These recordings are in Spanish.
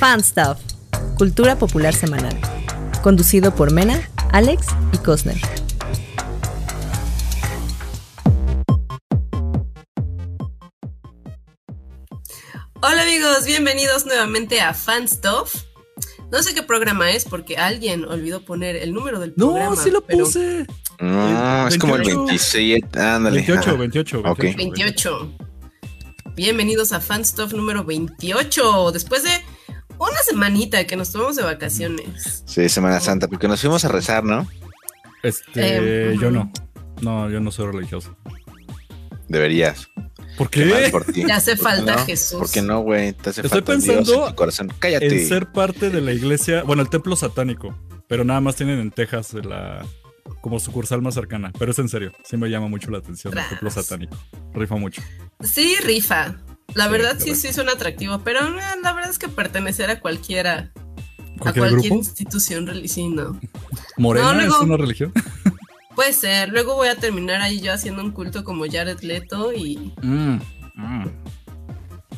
Fan Stuff, Cultura Popular Semanal. Conducido por Mena, Alex y Cosner. Hola amigos, bienvenidos nuevamente a Fan Stuff. No sé qué programa es porque alguien olvidó poner el número del programa. No, sí lo puse. No, es como el 27. Ándale. 28, 28, 28. Ok. 28. Bienvenidos a Fan Stuff número 28. Después de una semanita que nos tomamos de vacaciones. Sí, Semana Santa, porque nos fuimos a rezar, ¿no? Este, Eh, yo no. No, yo no soy religioso. Deberías. ¿Por Qué mal qué? por ti. Te hace ¿Por qué falta no? Jesús. ¿Por qué no, güey? Te hace Estoy falta Dios pensando en tu corazón. Cállate. En ser parte de la iglesia, bueno, el templo satánico, pero nada más tienen en Texas la como sucursal más cercana, pero es en serio, sí me llama mucho la atención el templo satánico. Rifa mucho. Sí, rifa. La Sí, verdad sí, sí suena atractivo, pero eh, la verdad es que pertenecer a cualquiera, a ¿Cualquier grupo? institución religiosa, no. ¿Morena No, luego- es una religión? Puede ser. Luego voy a terminar ahí yo haciendo un culto como Jared Leto y Mm, mm.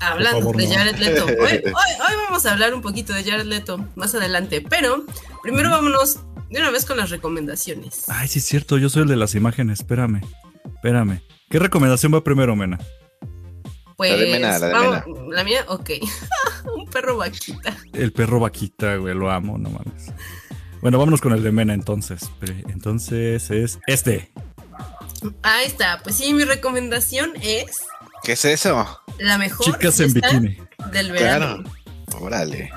hablando favor, de. Jared Leto. Hoy, hoy- hoy vamos a hablar un poquito de Jared Leto más adelante, pero primero vámonos de una vez con las recomendaciones. Ay, sí es cierto, yo soy el de las imágenes, espérame. Espérame. ¿Qué recomendación va primero, Mena? Pues, La de Mena, la de vamos- la mía, ok. un perro vaquita. El perro vaquita, güey, lo amo, no mames. Bueno, vámonos con el de Mena entonces. Entonces es este. Ahí está. Pues sí, mi recomendación es ¿Qué es eso? la mejor Chicas en bikini. del verano. Claro. Órale.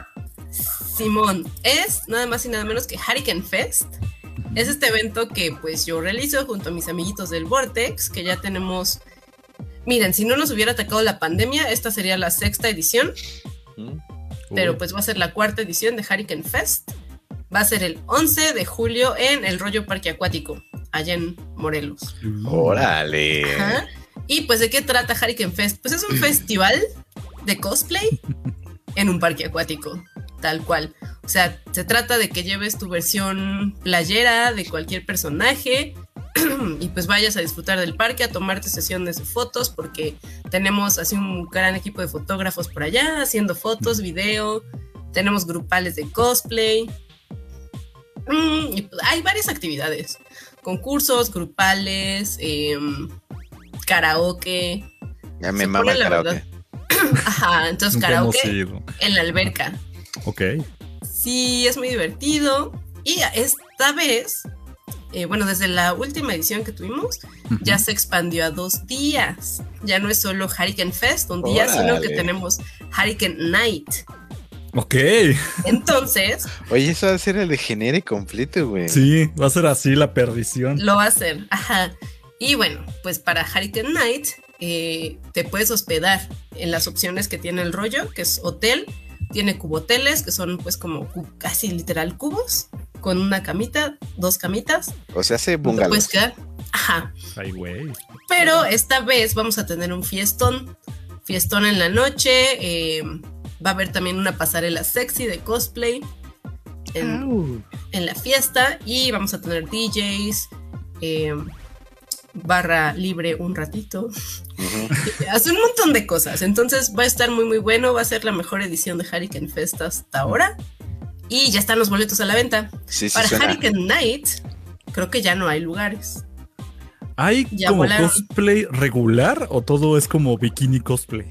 Simón, es nada más y nada menos que Hurricane Fest. Es este evento que pues yo realizo junto a mis amiguitos del Vortex, que ya tenemos... Miren, si no nos hubiera atacado la pandemia, esta sería la sexta edición, Mm. pero pues va a ser la cuarta edición de Hurricane Fest. Va a ser el 11 de julio en el Rollo Parque Acuático, allá en Morelos. Órale. Ajá. Y pues, ¿de qué trata Hurricane Fest? Pues es un festival de cosplay en un parque acuático, tal cual. O sea, se trata de que lleves tu versión playera de cualquier personaje y pues vayas a disfrutar del parque, a tomarte sesiones de fotos, porque tenemos así un gran equipo de fotógrafos por allá haciendo fotos, video, tenemos grupales de cosplay. Mm, y pues, hay varias actividades, concursos, grupales, em, karaoke. Ya me mama el karaoke. Ajá, entonces karaoke en la alberca. Ok. Sí, es muy divertido. Y esta vez, eh, bueno, desde la última edición que tuvimos, ya se expandió a dos días. Ya no es solo Hurricane Fest un día, sino que tenemos Hurricane Night. Ok. Entonces, Oye, eso va a ser el de genere completo, güey. Sí, va a ser así la perdición. lo va a hacer. Ajá. Y bueno, pues para Hurricane Night eh, te puedes hospedar en las opciones que tiene el rollo, que es hotel. Tiene cuboteles, que son pues como casi literal cubos, con una camita, dos camitas. O sea, hace Te puedes bungalows. quedar. Ajá. Ay, güey. Pero esta vez vamos a tener un fiestón. Fiestón en la noche. eh, va a haber también una pasarela sexy de cosplay en, en la fiesta. Y vamos a tener DJs. eh, barra libre un ratito. Ujú. Hace un montón de cosas. Entonces va a estar muy muy bueno. Va a ser la mejor edición de Hurricane Fest hasta ahora. Y ya están los boletos a la venta. Sí, sí, Para suena. Hurricane Night, creo que ya no hay lugares. ¿Hay Ya como volaron. cosplay regular o todo es como bikini cosplay?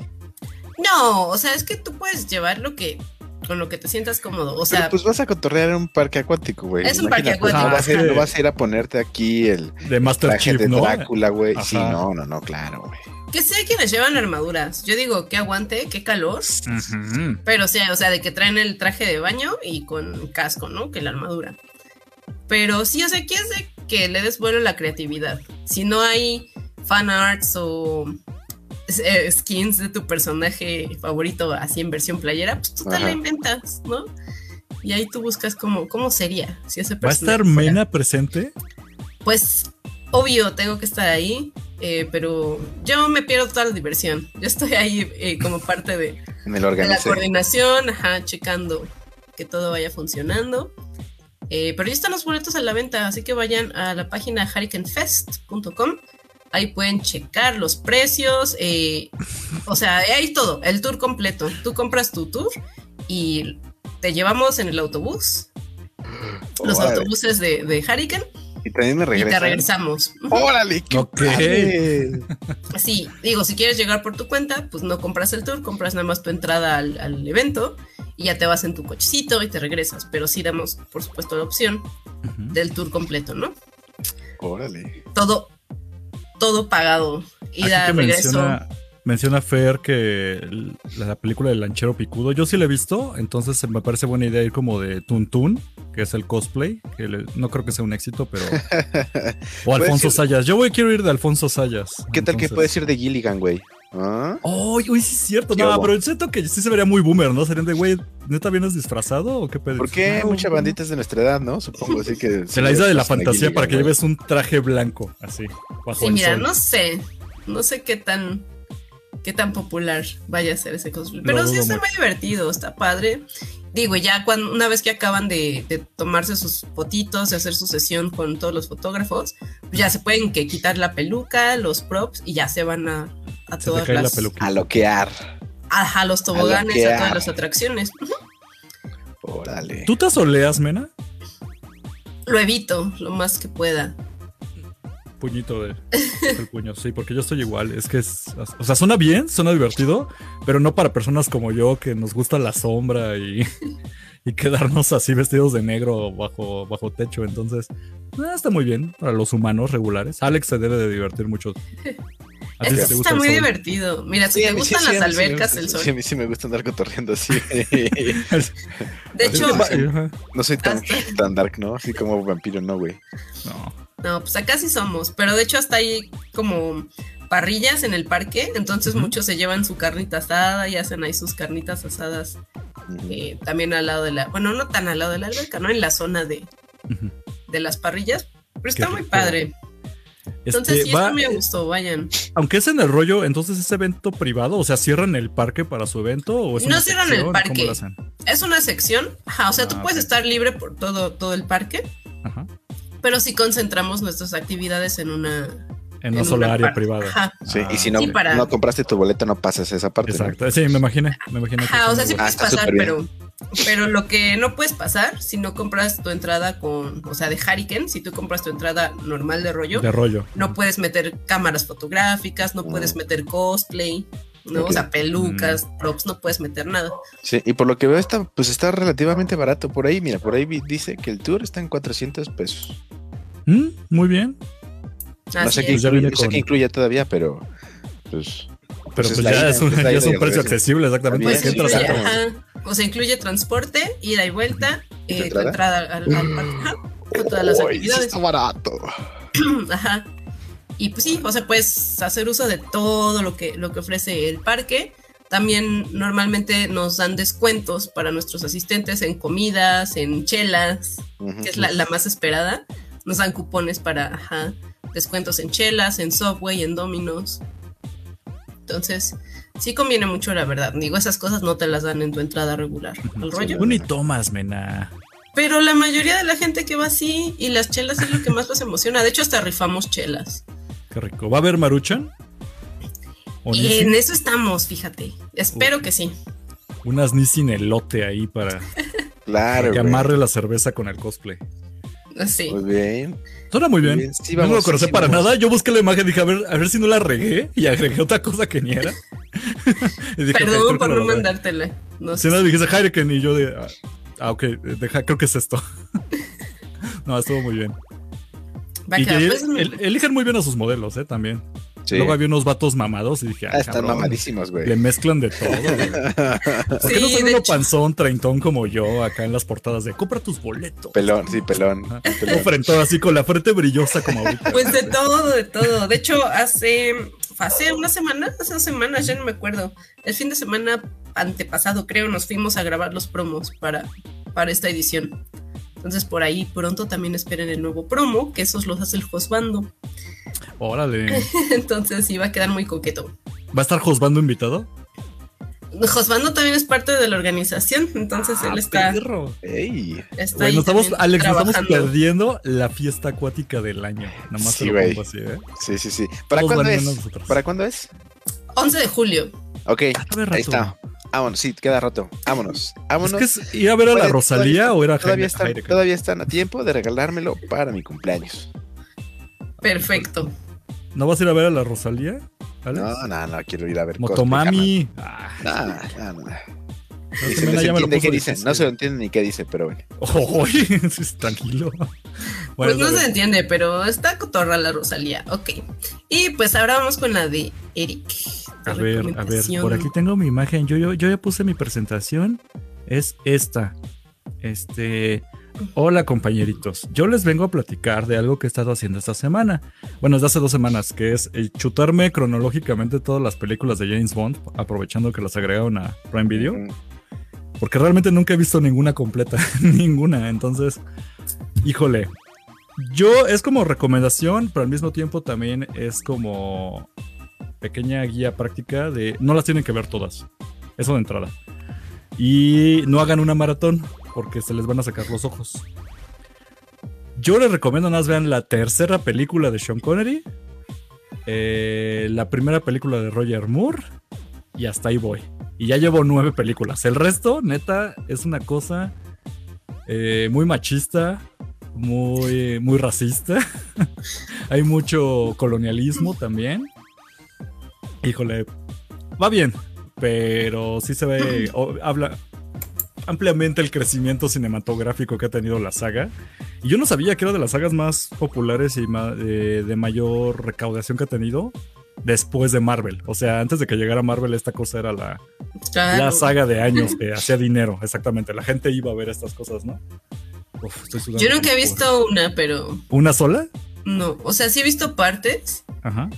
No, o sea, es que tú puedes llevar lo que con lo que te sientas cómodo. O sea, Pero pues vas a cotorrear en un parque acuático, güey. Es un parque acuático. No vas, a ir, no vas a ir a ponerte aquí el De Master traje Chief, de ¿no? Drácula, güey. Sí, no, no, no, claro, güey. que sí hay quienes llevan armaduras. Yo digo, que aguante, qué calor. Pero sea, o sea, de que traen el traje de baño y con casco, ¿no? Que la armadura. Pero sí, o sea, que es de que le des vuelo a la creatividad. Si no hay fan arts o skins de tu personaje favorito así en versión playera, pues tú te Ajá. la inventas, ¿no? Y ahí tú buscas cómo, cómo sería si ese ¿Va a estar fuera. Mena presente? Pues obvio, tengo que estar ahí, eh, pero yo me pierdo toda la diversión. Yo estoy ahí eh, como parte de, de la coordinación, ajá, checando que todo vaya funcionando. Eh, pero ya están los boletos a la venta, así que vayan a la página hurricanefest.com. Ahí pueden checar los precios. eh, o sea, hay todo, el tour completo. Tú compras tu tour y te llevamos en el autobús, los Órale. autobuses de, de Hurricane, Y también me y te regresamos. Órale, qué. Sí, digo, si quieres llegar por tu cuenta, pues no compras el tour, compras nada más tu entrada al, al evento y ya te vas en tu cochecito y te regresas. Pero sí damos, por supuesto, la opción del tour completo, ¿no? Órale. Todo, todo pagado. Ida, que regreso. menciona, menciona Fer que el- la película del lanchero picudo, yo sí la he visto, entonces me parece buena idea ir como de Tuntún, que es el cosplay, que le- no creo que sea un éxito, pero... O Alfonso ir- Sayas, yo voy quiero ir de Alfonso Sayas. ¿Qué tal que puedes ir de Gilligan, güey? ¿Ah? ¡Ay, uy, sí es cierto! ¿Qué No, hubo? pero siento que sí se vería muy boomer, ¿no? Serían de, güey, ¿neta vienes disfrazado o qué pedo? ¿Por qué No, mucha bandita es de nuestra edad, no? Supongo así que. Se la isla de la a fantasía para que lleves un traje blanco, así, bajo Sí, el mira, sol. no sé. No sé qué tan qué tan popular vaya a ser ese cosplay. Pero sí está muy divertido, está padre. Digo, ya cuando, una vez que acaban de, de tomarse sus fotitos, de hacer su sesión con todos los fotógrafos, pues ya se pueden que quitar la peluca, los props y ya se van a, a Se todas la las. A loquear. ajá, los toboganes, a loquear. todas las atracciones. Órale. ¿Tú te asoleas, Mena? Lo evito lo más que pueda. Puñito de el puño, sí, porque yo estoy igual. Es que es, o sea, suena bien, suena divertido, pero no para personas como yo que nos gusta la sombra y, y quedarnos así vestidos de negro bajo, bajo techo. Entonces, ah, está muy bien para los humanos regulares. Alex se debe de divertir mucho. ¿A ti Es- sí te gusta está muy sol? divertido. Mira, si Sí, te gustan sí, las sí albercas, el sol. Sí, a mí sí me gusta andar cotorreando así. De hecho, no soy tan, Hasta- tan dark, ¿no? Así como vampiro, no, güey. No. No, pues acá sí somos, pero de hecho hasta hay como parrillas en el parque, entonces muchos se llevan su carnita asada y hacen ahí sus carnitas asadas eh, también al lado de la, bueno, no tan al lado de la alberca, ¿no? En la zona de, de las parrillas, pero está muy rico. padre. Entonces Este, sí, va- esto me gustó, vayan. aunque es en el rollo, entonces es evento privado, o sea, cierran el parque para su evento o es No una cierran el parque. ¿Cómo lo hacen? Es una sección, ajá, o sea, tú Ah, puedes estar libre por todo, todo el parque, Ajá. pero sí concentramos nuestras actividades en una... En una en sola área parte. privada. Ajá. Sí, Ah, y si no, Sí, para- no compraste tu boleto, no pasas esa parte. ¿no? Exacto, sí, me imaginé, me imaginé. que Ajá, o sea, sí Ah, puedes pasar, pero, pero lo que no puedes pasar si no compras tu entrada con, o sea, de Hurricane, si tú compras tu entrada normal de rollo, de rollo. no puedes meter cámaras fotográficas, no puedes meter cosplay. O sea, pelucas, props, no puedes meter nada. Sí, y por lo que veo, está, pues está relativamente barato por ahí. Mira, por ahí dice que el tour está en 400 pesos. Mm, muy bien, no sé, qué es. ya incluye, no sé con- qué incluye todavía, pero pues. Pero pues, la ya ida, es un, ya es un precio accesible, exactamente. Pues ¿Para qué entras incluye, ajá, o sea, incluye transporte, ida y vuelta, ¿Y tu eh, tu entrada? entrada al, al parque, ajá, con todas las actividades. está barato. Ajá. Y pues sí, o sea, puedes hacer uso de todo lo que, lo que ofrece el parque. También normalmente nos dan descuentos para nuestros asistentes en comidas, en chelas, Ujú. que es la, la más esperada. Nos dan cupones para ajá, descuentos en chelas, en Subway, en Domino's. Entonces, sí conviene mucho, la verdad. Digo, esas cosas no te las dan en tu entrada regular al rollo. Tú ni tomas, mena. Pero la mayoría de la gente que va así y las chelas es lo que más los emociona. De hecho, hasta rifamos chelas. Qué rico. ¿Va a haber Maruchan? ¿O Y en eso estamos, fíjate. Espero que sí. Unas Nissin elote ahí para Claro. que amarre la cerveza con el cosplay. Sí. Muy bien. Suena muy bien. Muy bien, sí, Yo no vamos, lo conocé sí, para vamos. nada. Yo busqué la imagen y dije, a ver, a ver si no la regué. Y agregué otra cosa que ni era. y dije, "Ok, creo Perdón por no logré". mandártela. No Si sé. no dijiste Heineken y yo de. ah, Ah, ok, deja, creo que es esto. no, estuvo muy bien. Va y que va, que pues, el- eligen muy bien a sus modelos, ¿eh? También. Sí. Luego había unos vatos mamados y dije, ah, Ah, están cabrón, mamadísimos, güey. Le mezclan de todo, güey. ¿Por qué no Sí, de uno hecho. panzón, treintón como yo acá en las portadas de compra tus boletos? Pelón, sí, pelón. Ajá. pelón. Frentón así con la frente brillosa como ahorita. Pues de todo, de todo. De hecho, hace, hace una semana, hace dos semanas, ya no me acuerdo. El fin de semana antepasado, creo, nos fuimos a grabar los promos para, para esta edición. Entonces, por ahí pronto también esperen el nuevo promo, que esos los hace el Josbando. Órale. Entonces, sí va a quedar muy coqueto. ¿Va a estar Josbando invitado? Josbando también es parte de la organización, entonces él está, Ah, perro. Ey. está nos estamos, Alex, nos estamos trabajando. perdiendo la fiesta acuática del año. Nada más Sí, lo así, ¿eh? Sí, sí, sí. ¿Para cuándo es? ¿Para cuándo es? 11 de julio. Ok, A ver, ahí está. Vámonos, sí, queda rato. Vámonos, vámonos. Es que es ir a ver a la Rosalía o era todavía están, todavía están a tiempo de regalármelo para mi cumpleaños. Perfecto. ¿No vas a ir a ver a la Rosalía? Alex? No, no, no, quiero ir a ver Motomami. Ah. No, no, no. no, Ni se lo entiende puso qué dice, difícil. no se lo entiende ni qué dice, pero bueno. Oye, tranquilo. Bueno, pues no se entiende, pero está cotorra la Rosalía. Ok. Y pues ahora vamos con la de Eric. A ver, a ver, por aquí tengo mi imagen. Yo, yo, yo ya puse mi presentación. Es esta. Este. Hola compañeritos. Yo les vengo a platicar de algo que he estado haciendo esta semana. Bueno, desde hace dos semanas, que es chutarme cronológicamente todas las películas de James Bond, aprovechando que las agregaron a Prime Video. Porque realmente nunca he visto ninguna completa. ninguna. Entonces, híjole. Yo es como recomendación, pero al mismo tiempo también es como pequeña guía práctica de no las tienen que ver todas. Eso de entrada. Y no hagan una maratón porque se les van a sacar los ojos. Yo les recomiendo más vean la tercera película de Sean Connery, eh, la primera película de Roger Moore y hasta ahí voy. Y ya llevo nueve películas. El resto, neta, es una cosa eh, muy machista, muy, muy racista. Hay mucho colonialismo también. Híjole, va bien, pero sí se ve, o- habla ampliamente el crecimiento cinematográfico que ha tenido la saga. Y yo no sabía que era de las sagas más populares y ma- de, de mayor recaudación que ha tenido después de Marvel. O sea, antes de que llegara Marvel, esta cosa era la, Claro. la saga de años que hacía dinero, exactamente. La gente iba a ver estas cosas, ¿no? Uf, estoy sudando Yo nunca he visto una, pero ¿Una sola? no. O sea, sí he visto partes. Ajá.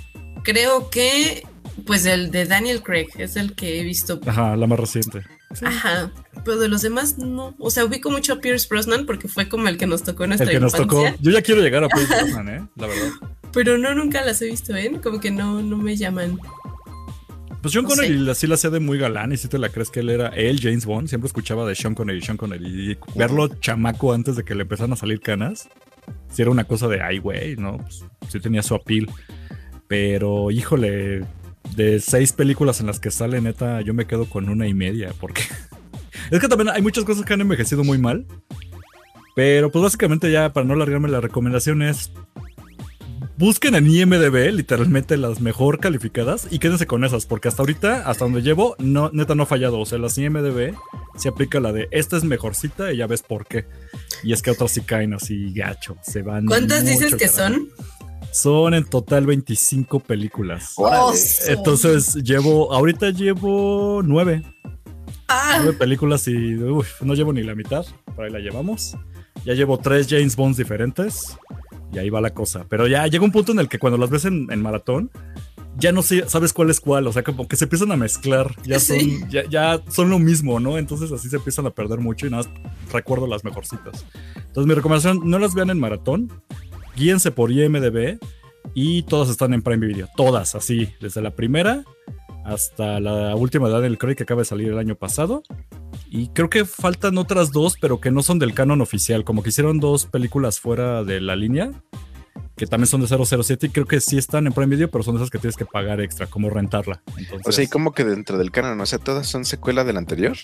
Creo que, pues el de Daniel Craig es el que he visto. Ajá, la más reciente. Ajá. Pero de los demás no. O sea, ubico mucho a Pierce Brosnan porque fue como el que nos tocó en El nuestra que nos tocó. infancia. Yo ya quiero llegar a Pierce Brosnan, ¿eh? La verdad. Pero no, nunca las he visto, ¿eh? Como que no, no me llaman. Pues Sean No sé. Connery sí la hacía de muy galán y si te la crees que él era él, James Bond. Siempre escuchaba de Sean Connery, Sean Connery. Y verlo chamaco antes de que le empezaran a salir canas, sí era una cosa de, ay, güey, ¿no? Pues, sí tenía su appeal. Pero, híjole, de seis películas en las que sale, neta, yo me quedo con una y media. Porque es que también hay muchas cosas que han envejecido muy mal. Pero, pues básicamente ya, para no alargarme, la recomendación es busquen en IMDB literalmente las mejor calificadas y quédense con esas, porque hasta ahorita, hasta donde llevo, no, neta no ha fallado. O sea, las IMDB se aplica la de esta es mejorcita y ya ves por qué. Y es que otras sí caen así gacho, se van. ¿Cuántas dices que carajo. son? Son en total 25 películas. Órale. Oso. Entonces llevo, ahorita llevo nueve, Ah, nueve películas y uf, no llevo ni la mitad, por ahí la llevamos. Ya llevo tres James Bonds diferentes y ahí va la cosa. Pero ya llega un punto en el que cuando las ves en, en maratón, ya no sé, sabes cuál es cuál, o sea, como que se empiezan a mezclar, ya son, Sí. ya, ya son lo mismo, ¿no? Entonces así se empiezan a perder mucho y nada más recuerdo las mejorcitas. Entonces mi recomendación, no las vean en maratón, guíense por IMDB y todas están en Prime Video, todas así, desde la primera hasta la última de Daniel Craig que acaba de salir el año pasado. Y creo que faltan otras dos, pero que no son del canon oficial. Como que hicieron dos películas fuera de la línea, que también son de 007 y creo que sí están en Prime Video, pero son de esas que tienes que pagar extra, como rentarla. Entonces, O sea, y como que dentro del canon, o sea, todas son secuela del anterior.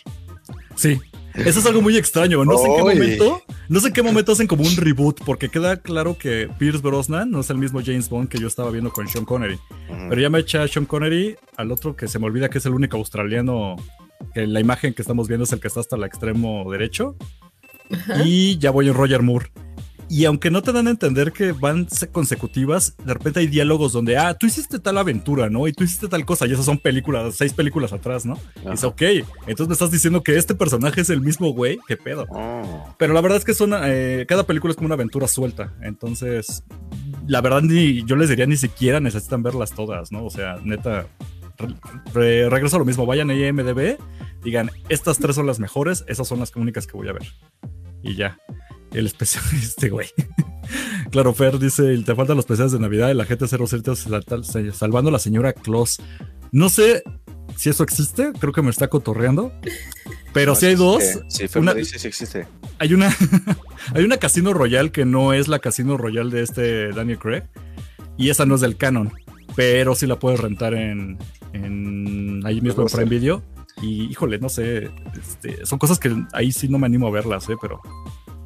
Sí. Eso es algo muy extraño. No sé en qué momento. No sé en qué momento hacen como un reboot. Porque queda claro que Pierce Brosnan no es el mismo James Bond que yo estaba viendo con Sean Connery. Pero ya me eché a Sean Connery, al otro que se me olvida que es el único australiano. Que la imagen que estamos viendo es el que está hasta el extremo derecho. Y ya voy en Roger Moore. Y aunque no te dan a entender que van se- consecutivas, de repente hay diálogos donde, ah, tú hiciste tal aventura, ¿no? Y tú hiciste tal cosa, y esas son películas, seis películas atrás, ¿no? Y dice, ok, entonces me estás diciendo que este personaje es el mismo güey, qué pedo. Oh. Pero la verdad es que son, eh, cada película es como una aventura suelta. Entonces, la verdad, ni yo les diría ni siquiera necesitan verlas todas, ¿no? O sea, neta, re- regreso a lo mismo. Vayan a IMDB, digan, estas tres son las mejores, esas son las únicas que voy a ver. Y ya. El especial, este güey. claro, Fer dice, te faltan los especiales de Navidad y la gente 07 sal- salvando a la señora Claus. No sé si eso existe, creo que me está cotorreando. Pero No, si hay dos. Sí, Fer una- dice, sí existe. hay una hay una Casino Royale que no es la Casino Royale de este Daniel Craig y esa no es del canon, pero sí la puedes rentar en, en ahí mismo en. Prime Video. Y híjole, no sé, este, son cosas que ahí sí no me animo a verlas, ¿eh? pero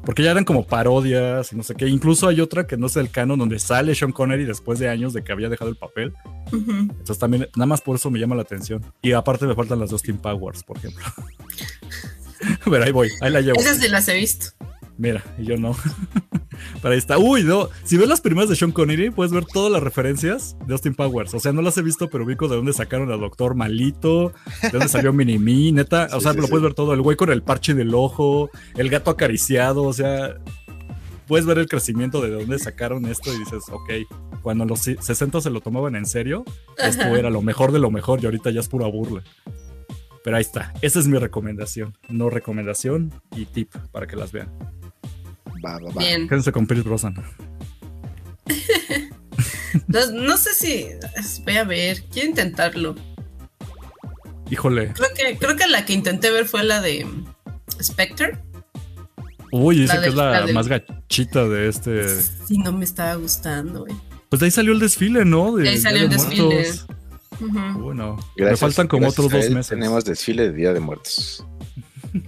porque ya eran como parodias y no sé qué. Incluso hay otra que no es el canon donde sale Sean Connery después de años de que había dejado el papel. Entonces también, nada más por eso me llama la atención. Y aparte me faltan las dos Team Powers, por ejemplo. Pero ahí voy, ahí la llevo. Esas sí las he visto. Mira, y yo no. Pero ahí está. Uy, no. Si ves las primeras de Sean Connery, puedes ver todas las referencias de Austin Powers. O sea, no las he visto, pero ubico de dónde sacaron al doctor malito, de dónde salió Minimi, neta. O sea, sí, lo sí. puedes ver todo. El güey con el parche del ojo, el gato acariciado. O sea, puedes ver el crecimiento de dónde sacaron esto y dices, ok, cuando los 60 se lo tomaban en serio, esto era lo mejor de lo mejor y ahorita ya es pura burla. Pero ahí está. Esa es mi recomendación. No recomendación y tip para que las vean. Va, va, va. Bien. Quédense con Pierce Brosnan. No, no sé si voy a ver, quiero intentarlo. Híjole. Creo que, creo que la que intenté ver fue la de Spectre. Uy, dice que es la la del- más gachita de este. Sí, no me estaba gustando, güey. Pues de ahí salió el desfile, ¿no? De De ahí salió de el desfile. Bueno, me Gracias- faltan como otros dos meses. Tenemos desfile de Día de Muertos.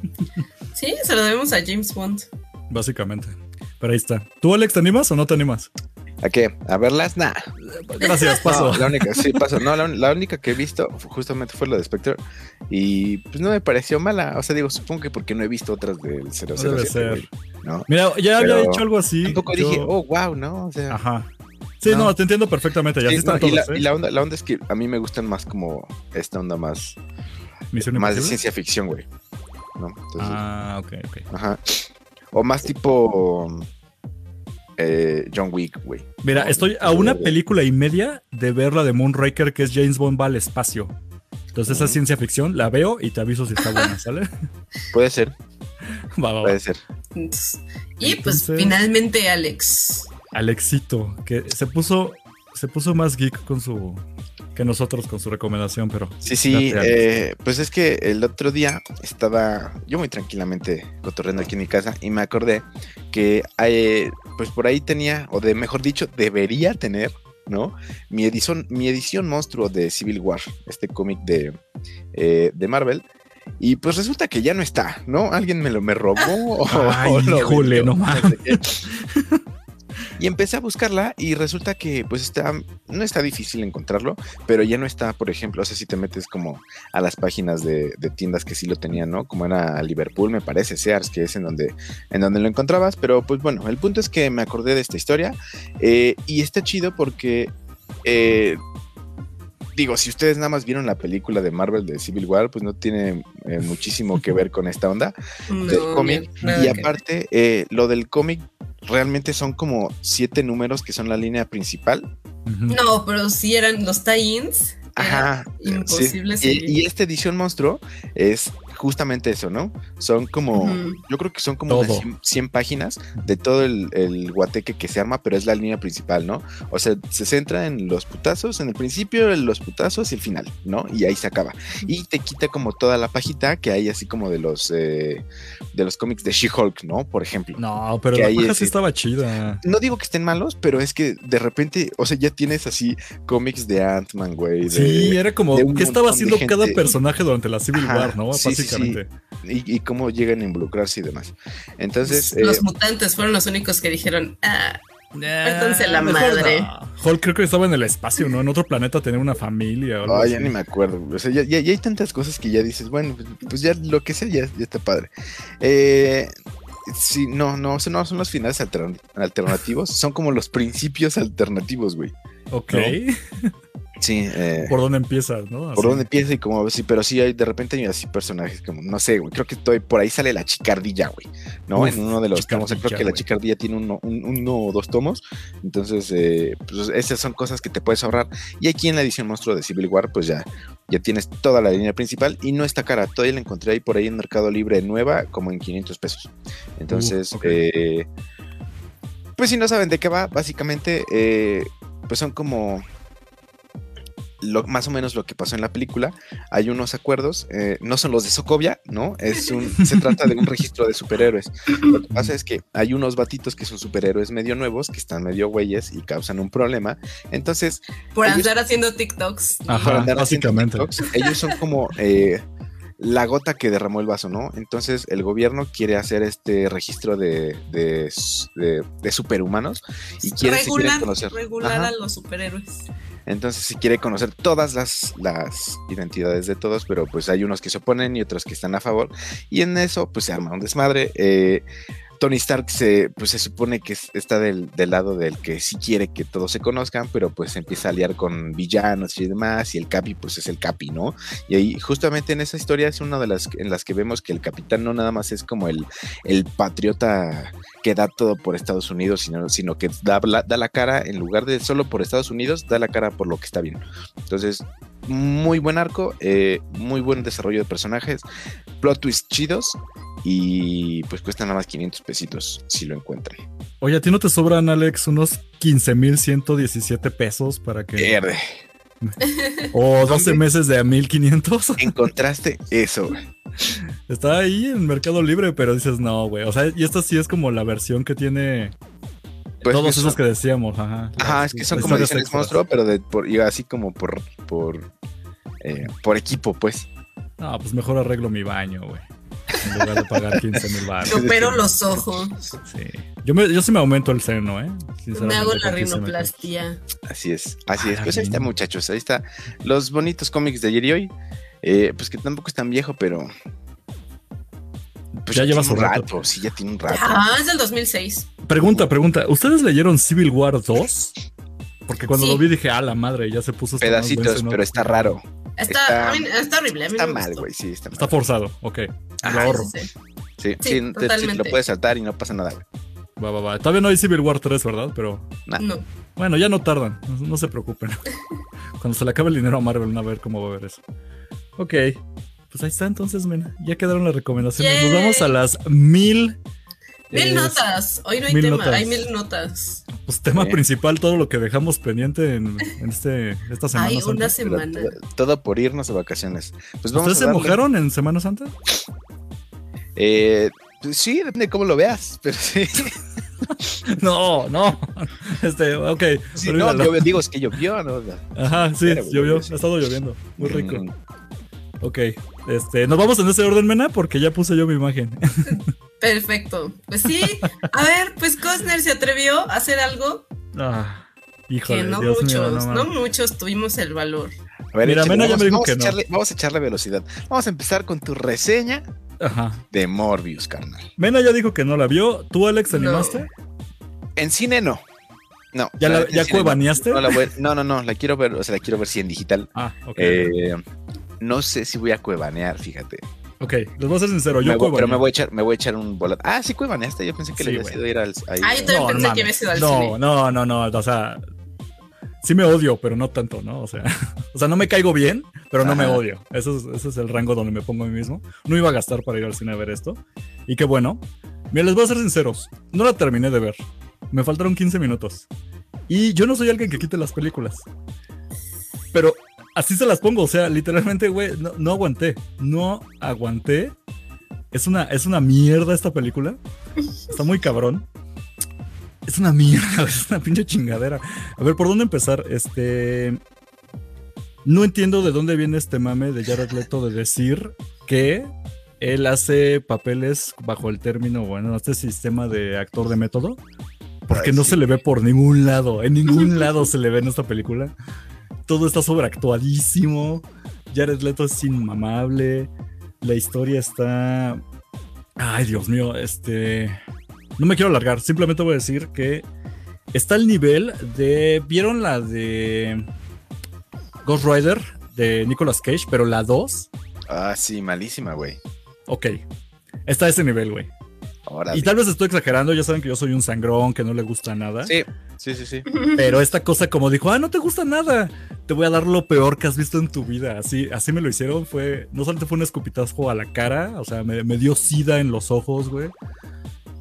Sí, se lo debemos a James Bond. Básicamente. Pero ahí está. ¿Tú, Alex, te animas o no te animas? ¿A qué? ¿A verlas? Nah. Gracias, paso. No, la única, sí, paso. No, la, la única que he visto justamente fue la de Spectre. Y pues no me pareció mala. O sea, digo, supongo que porque no he visto otras del 007. Debe ser. Mira, ya había Pero hecho algo así. Tampoco yo- dije, oh, wow, ¿no? O sea. Ajá. Sí, no. No. te entiendo perfectamente. Ya sí, están no, y, la, todas, y ¿eh? la onda, la onda es que a mí me gustan más como esta onda más, Misión más de ciencia ficción, güey. ¿No? Entonces, Ah, ok, ok. ajá. O más tipo eh, John Wick, güey. Mira, No, estoy a una película y media de ver la de Moonraker, que es James Bond va al espacio. Entonces, esa ciencia ficción la veo y te aviso si está buena, ¿sale? Puede ser, va, va, va. puede ser. Entonces- y pues finalmente Alex. Alexito, que se puso, se puso más geek con su que nosotros con su recomendación, pero Sí, sí, eh, pues es que el otro día estaba yo muy tranquilamente cotorreando aquí en mi casa y me acordé que eh, pues por ahí tenía, o de mejor dicho, debería tener, ¿no? Mi edición, mi edición monstruo de Civil War, este cómic de, eh, de Marvel. Y pues resulta que ya no está, ¿no? Alguien me lo me robó. o- Ay, o lo híjole, vendió, no sé. Y empecé a buscarla y resulta que pues está, no está difícil encontrarlo, pero ya no está, por ejemplo, o sea, si te metes como a las páginas de, de tiendas que sí lo tenían, ¿no? Como era Liverpool, me parece, Sears, que es en donde, en donde lo encontrabas, pero pues bueno, el punto es que me acordé de esta historia eh, y está chido porque, eh, digo, si ustedes nada más vieron la película de Marvel de Civil War, pues no tiene eh, muchísimo que ver con esta onda No, del cómic. Y aparte, eh, lo del cómic realmente son como siete números que son la línea principal. No, pero si eran los tie-ins. Ajá. Imposible sí. y esta edición monstruo es justamente eso, ¿no? Son como, yo creo que son como unas Todo. 100, 100 páginas de todo el, el guateque que se arma, pero es la línea principal, ¿no? O sea, se centra en los putazos, en el principio, en los putazos y el final, ¿no? Y ahí se acaba. Y te quita como toda la pajita que hay así como de los eh, de los cómics de She-Hulk, ¿no? Por ejemplo. No, pero Que la ahí paja sí estaba chida. No digo que estén malos, pero es que de repente, o sea, ya tienes así cómics de Ant-Man, güey. Sí, era como qué estaba haciendo cada personaje durante la Civil Ajá, War, ¿no? sí, sí, sí. Básicamente. y, y cómo llegan a involucrarse y demás. Entonces, los eh, mutantes fueron los únicos que dijeron, ah, Pártanse la madre. no. Hulk creo que estaba en el espacio, ¿no? En otro planeta tenía una familia. o algo ay, ya así. ni me acuerdo. O sea, ya, ya- ya hay tantas cosas que ya dices, bueno, pues, pues ya lo que sea, ya, ya está padre. Eh, sí, no, no, no son los finales altern- alternativos, son como los principios alternativos, güey. Ok. Sí, eh, ¿Por dónde empiezas, no? por dónde empieza y como sí, pero sí hay de repente hay así personajes como, no sé, güey, creo que estoy, por ahí sale la chicardilla, güey, ¿no? Uf, en uno de los tomos, creo que la güey. chicardilla tiene uno, un- uno o dos tomos, entonces, eh, pues esas son cosas que te puedes ahorrar. Y aquí en la edición monstruo de Civil War, pues ya, ya tienes toda la línea principal y no está cara, todavía la encontré ahí por ahí en Mercado Libre nueva, como en 500 pesos. Entonces, Uh, eh, pues si no saben de qué va, básicamente, eh, pues son como lo, más o menos lo que pasó en la película. Hay unos acuerdos, eh, no son los de Sokovia, ¿no? Es un, se trata de un registro de superhéroes. Lo que pasa es que hay unos batitos que son superhéroes medio nuevos, que están medio güeyes y causan un problema. Entonces, por Ellos- andar haciendo TikToks. Ajá, por andar haciendo básicamente. TikToks, ellos son como... eh, la gota que derramó el vaso, ¿no? Entonces el gobierno quiere hacer este registro de, de, de- de superhumanos y quiere, regular conocer. regular Ajá. a los superhéroes. Entonces si quiere conocer todas las, las identidades de todos, pero pues hay unos que se oponen y otros que están a favor. Y en eso pues se arma un desmadre. Eh, Tony Stark se, pues se supone que es- está del, del lado del que sí quiere que todos se conozcan, pero pues empieza a liar con villanos y demás, y el Capi pues es el Capi, ¿no? Y ahí justamente en esa historia es una de las en las que vemos que el capitán no nada más es como el, el patriota que da todo por Estados Unidos, sino, sino que da, da la cara, en lugar de solo por Estados Unidos, da la cara por lo que está bien. Entonces, muy buen arco, eh, muy buen desarrollo de personajes, plot twists chidos y pues cuesta nada más 500 pesitos si lo encuentran. Oye, ¿a ti no te sobran, Alex, unos 15.117 pesos para que... Verde. O 12 ¿Dónde? meses de a 1.500? Encontraste eso. güey. Está ahí en Mercado Libre, pero dices, no, güey. O sea, y esta sí es como la versión que tiene Pues todos eso- esos que decíamos, ajá. Ajá, es que son como ediciones extras. monstruo, pero de, por, y así como por por, eh, por equipo, pues. No, pues mejor arreglo mi baño, güey. En lugar de pagar 15 mil baros. Opero los ojos. Sí. Yo, me, yo sí me aumento el seno, ¿eh? Me hago la con 15 mil rinoplastia. Así es, así es. Ah, Pues ahí está, muchachos. Ahí está. Los bonitos cómics de ayer y hoy. eh, pues que tampoco es tan viejo, pero. Pues Ya lleva tiene su un rato. rato. Sí, ya tiene un rato. Ah, es del 2006. Pregunta, pregunta. ¿Ustedes leyeron Civil War 2? Porque cuando Sí. lo vi dije, ah, la madre, ya se puso más Pedacitos, pero está raro. Está, Está- a mí- está horrible. A mí Está me mal, güey. Sí, está mal. Está forzado, ok. Lo Ajá, ahorro. Sí, sí. Sí, te- lo puedes saltar y no pasa nada, güey. Va, va, va. Todavía no hay Civil War 3, ¿verdad? Pero Nah. No. bueno, ya no tardan. No, no se preocupen. Cuando se le acabe el dinero a Marvel, a ver cómo va a ver eso. Ok. Pues ahí está entonces, mena. Ya quedaron las recomendaciones. Nos vamos a las mil. Mil eh, notas. Hoy no hay tema, notas. hay mil notas. Pues tema Bien. principal, todo lo que dejamos pendiente en, en este, esta Semana Hay Santa. una semana. todo, todo por irnos de vacaciones. Pues vamos ¿Ustedes a se darle. mojaron en Semana Santa? Eh, pues sí, depende de cómo lo veas, pero sí. No, no. Este, ok. Sí, no, yo digo es que llovió, ¿no? Ajá, sí, llovió. Ha estado lloviendo. Muy rico. Mm, Ok. Este, nos vamos en ese orden, Mena, porque ya puse yo mi imagen. Perfecto. Pues sí. A ver, pues Costner se atrevió a hacer algo Ah, híjole, que no Dios muchos, mío, no, muchos tuvimos el valor. A ver, Mira, échale, Mena ya vamos, me dijo vamos que a no. echarle, vamos a echarle velocidad. Vamos a empezar con tu reseña Ajá. de Morbius, carnal. Mena ya dijo que no la vio. ¿Tú, Alex, te No. animaste? En cine no. No. ¿Ya, la, ya cuevaneaste? No, no, no, no, la quiero ver, o sea, la quiero ver sí en digital. Ah, ok. Eh, no sé si voy a cuevanear, fíjate. ok, les voy a ser sincero. Yo pero me voy a echar, me voy a echar un boleto. Ah, sí cuevaneaste. Yo pensé que Sí, le había sido ir al. ahí. Ah, yo también pensé mames. que había sido al no, cine. No, no, no, o sea, sí me odio, pero no tanto, ¿no? O sea, o sea, no me caigo bien, pero no me odio. Eso es, ese es el rango donde me pongo a mí mismo. No iba a gastar para ir al cine a ver esto. Y qué bueno. Mira, les voy a ser sinceros. No la terminé de ver. Me faltaron 15 minutos. Y yo no soy alguien que quite las películas. Pero así se las pongo. O sea, literalmente, güey, no, no aguanté. No aguanté. Es una, es una mierda esta película. Está muy cabrón. Es una mierda, es una pinche chingadera. A ver, ¿por dónde empezar? Este. No entiendo de dónde viene este mame de Jared Leto de decir que él hace papeles bajo el término, bueno, este sistema de actor de método. Porque Ay, no sí. se le ve por ningún lado. En ningún lado se le ve en esta película. Todo está sobreactuadísimo. Jared Leto es inmamable. La historia está. Ay, Dios mío, este. No me quiero alargar, simplemente voy a decir que está al nivel de. ¿Vieron la de Ghost Rider de Nicolas Cage? Pero la 2, Ah, sí, malísima, güey. ok. Está a ese nivel, güey. Ahora. Y tal vez estoy exagerando, ya saben que yo soy un sangrón, que no le gusta nada. Sí, sí, sí, sí. Pero esta cosa como dijo, ah, no te gusta nada, te voy a dar lo peor que has visto en tu vida. Así, así me lo hicieron, fue, no solamente fue un escupitajo a la cara, o sea, me, me dio sida en los ojos, güey.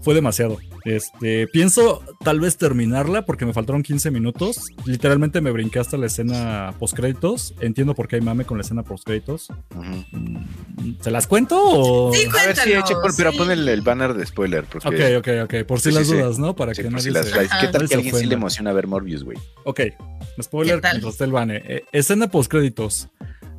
Fue demasiado. Este, pienso tal vez terminarla porque me faltaron 15 minutos. Literalmente me brinqué hasta la escena postcréditos. Entiendo por qué hay mame con la escena postcréditos. Ujú. Mm, ¿Se las cuento o...? Sí, A ver, sí, Cuéntanos, eche, pon- pero sí. pon el, el banner de spoiler. Porque, Ok, ok, ok. Por si Sí, las sí, sí. dudas, ¿no? Para sí, que por si nadie las se-. ¿Qué tal nadie que alguien sí le emociona ver Morbius, güey? Ok, spoiler mientras esté el bane. Eh, escena postcréditos.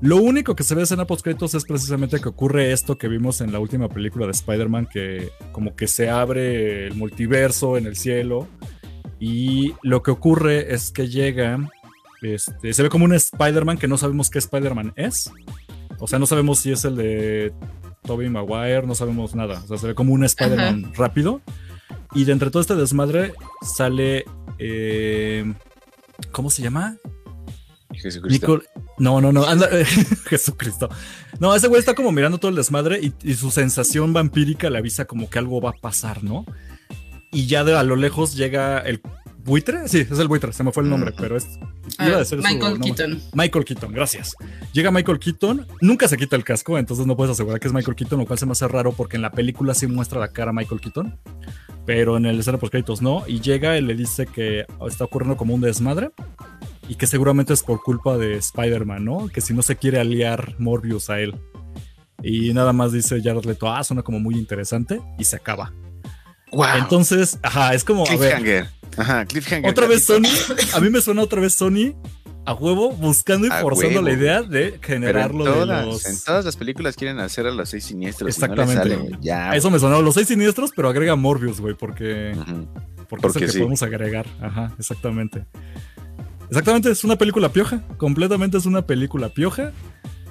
Lo único que se ve en escena es precisamente que ocurre esto que vimos en la última película de Spider-Man, que como que se abre el multiverso en el cielo. Y lo que ocurre es que llega, este, se ve como un Spider-Man que no sabemos qué Spider-Man es. O sea, no sabemos si es el de Tobey Maguire, no sabemos nada. O sea, se ve como un Spider-Man rápido. Y de entre todo este desmadre sale. eh, ¿Cómo se llama? Jesucristo. Nicole- No, no, no. Anda, Jesucristo. No, ese güey está como mirando todo el desmadre y, y su sensación vampírica le avisa como que algo va a pasar, ¿no? Y ya de a lo lejos llega el buitre. Sí, es el buitre, se me fue el nombre, pero es. Ah, iba a decir su Michael nombre. Keaton. Michael Keaton, gracias. Llega Michael Keaton, nunca se quita el casco, entonces no puedes asegurar que es Michael Keaton, lo cual se me hace raro porque en la película sí muestra la cara a Michael Keaton, pero en el escena post créditos no. Y llega y le dice que está ocurriendo como un desmadre y que seguramente es por culpa de Spider-Man, ¿no? Que si no se quiere aliar Morbius a él. Y nada más dice Jared Leto, ah, suena como muy interesante y se acaba. Wow. Entonces, ajá, es como, a ver, Cliffhanger. Ajá, cliffhanger. otra vez Sony, a mí me suena otra vez Sony a huevo buscando y A forzando huevo. la idea de Pero generar en lo de todas, los. en todas las películas quieren hacer a los seis siniestros. y no les Exactamente. sale, ya. Eso me sonaba los seis siniestros, pero agrega Morbius, güey, porque, Ujú. porque, es Porque el que podemos agregar. Ajá, exactamente. Exactamente, es una película pioja. Completamente es una película pioja.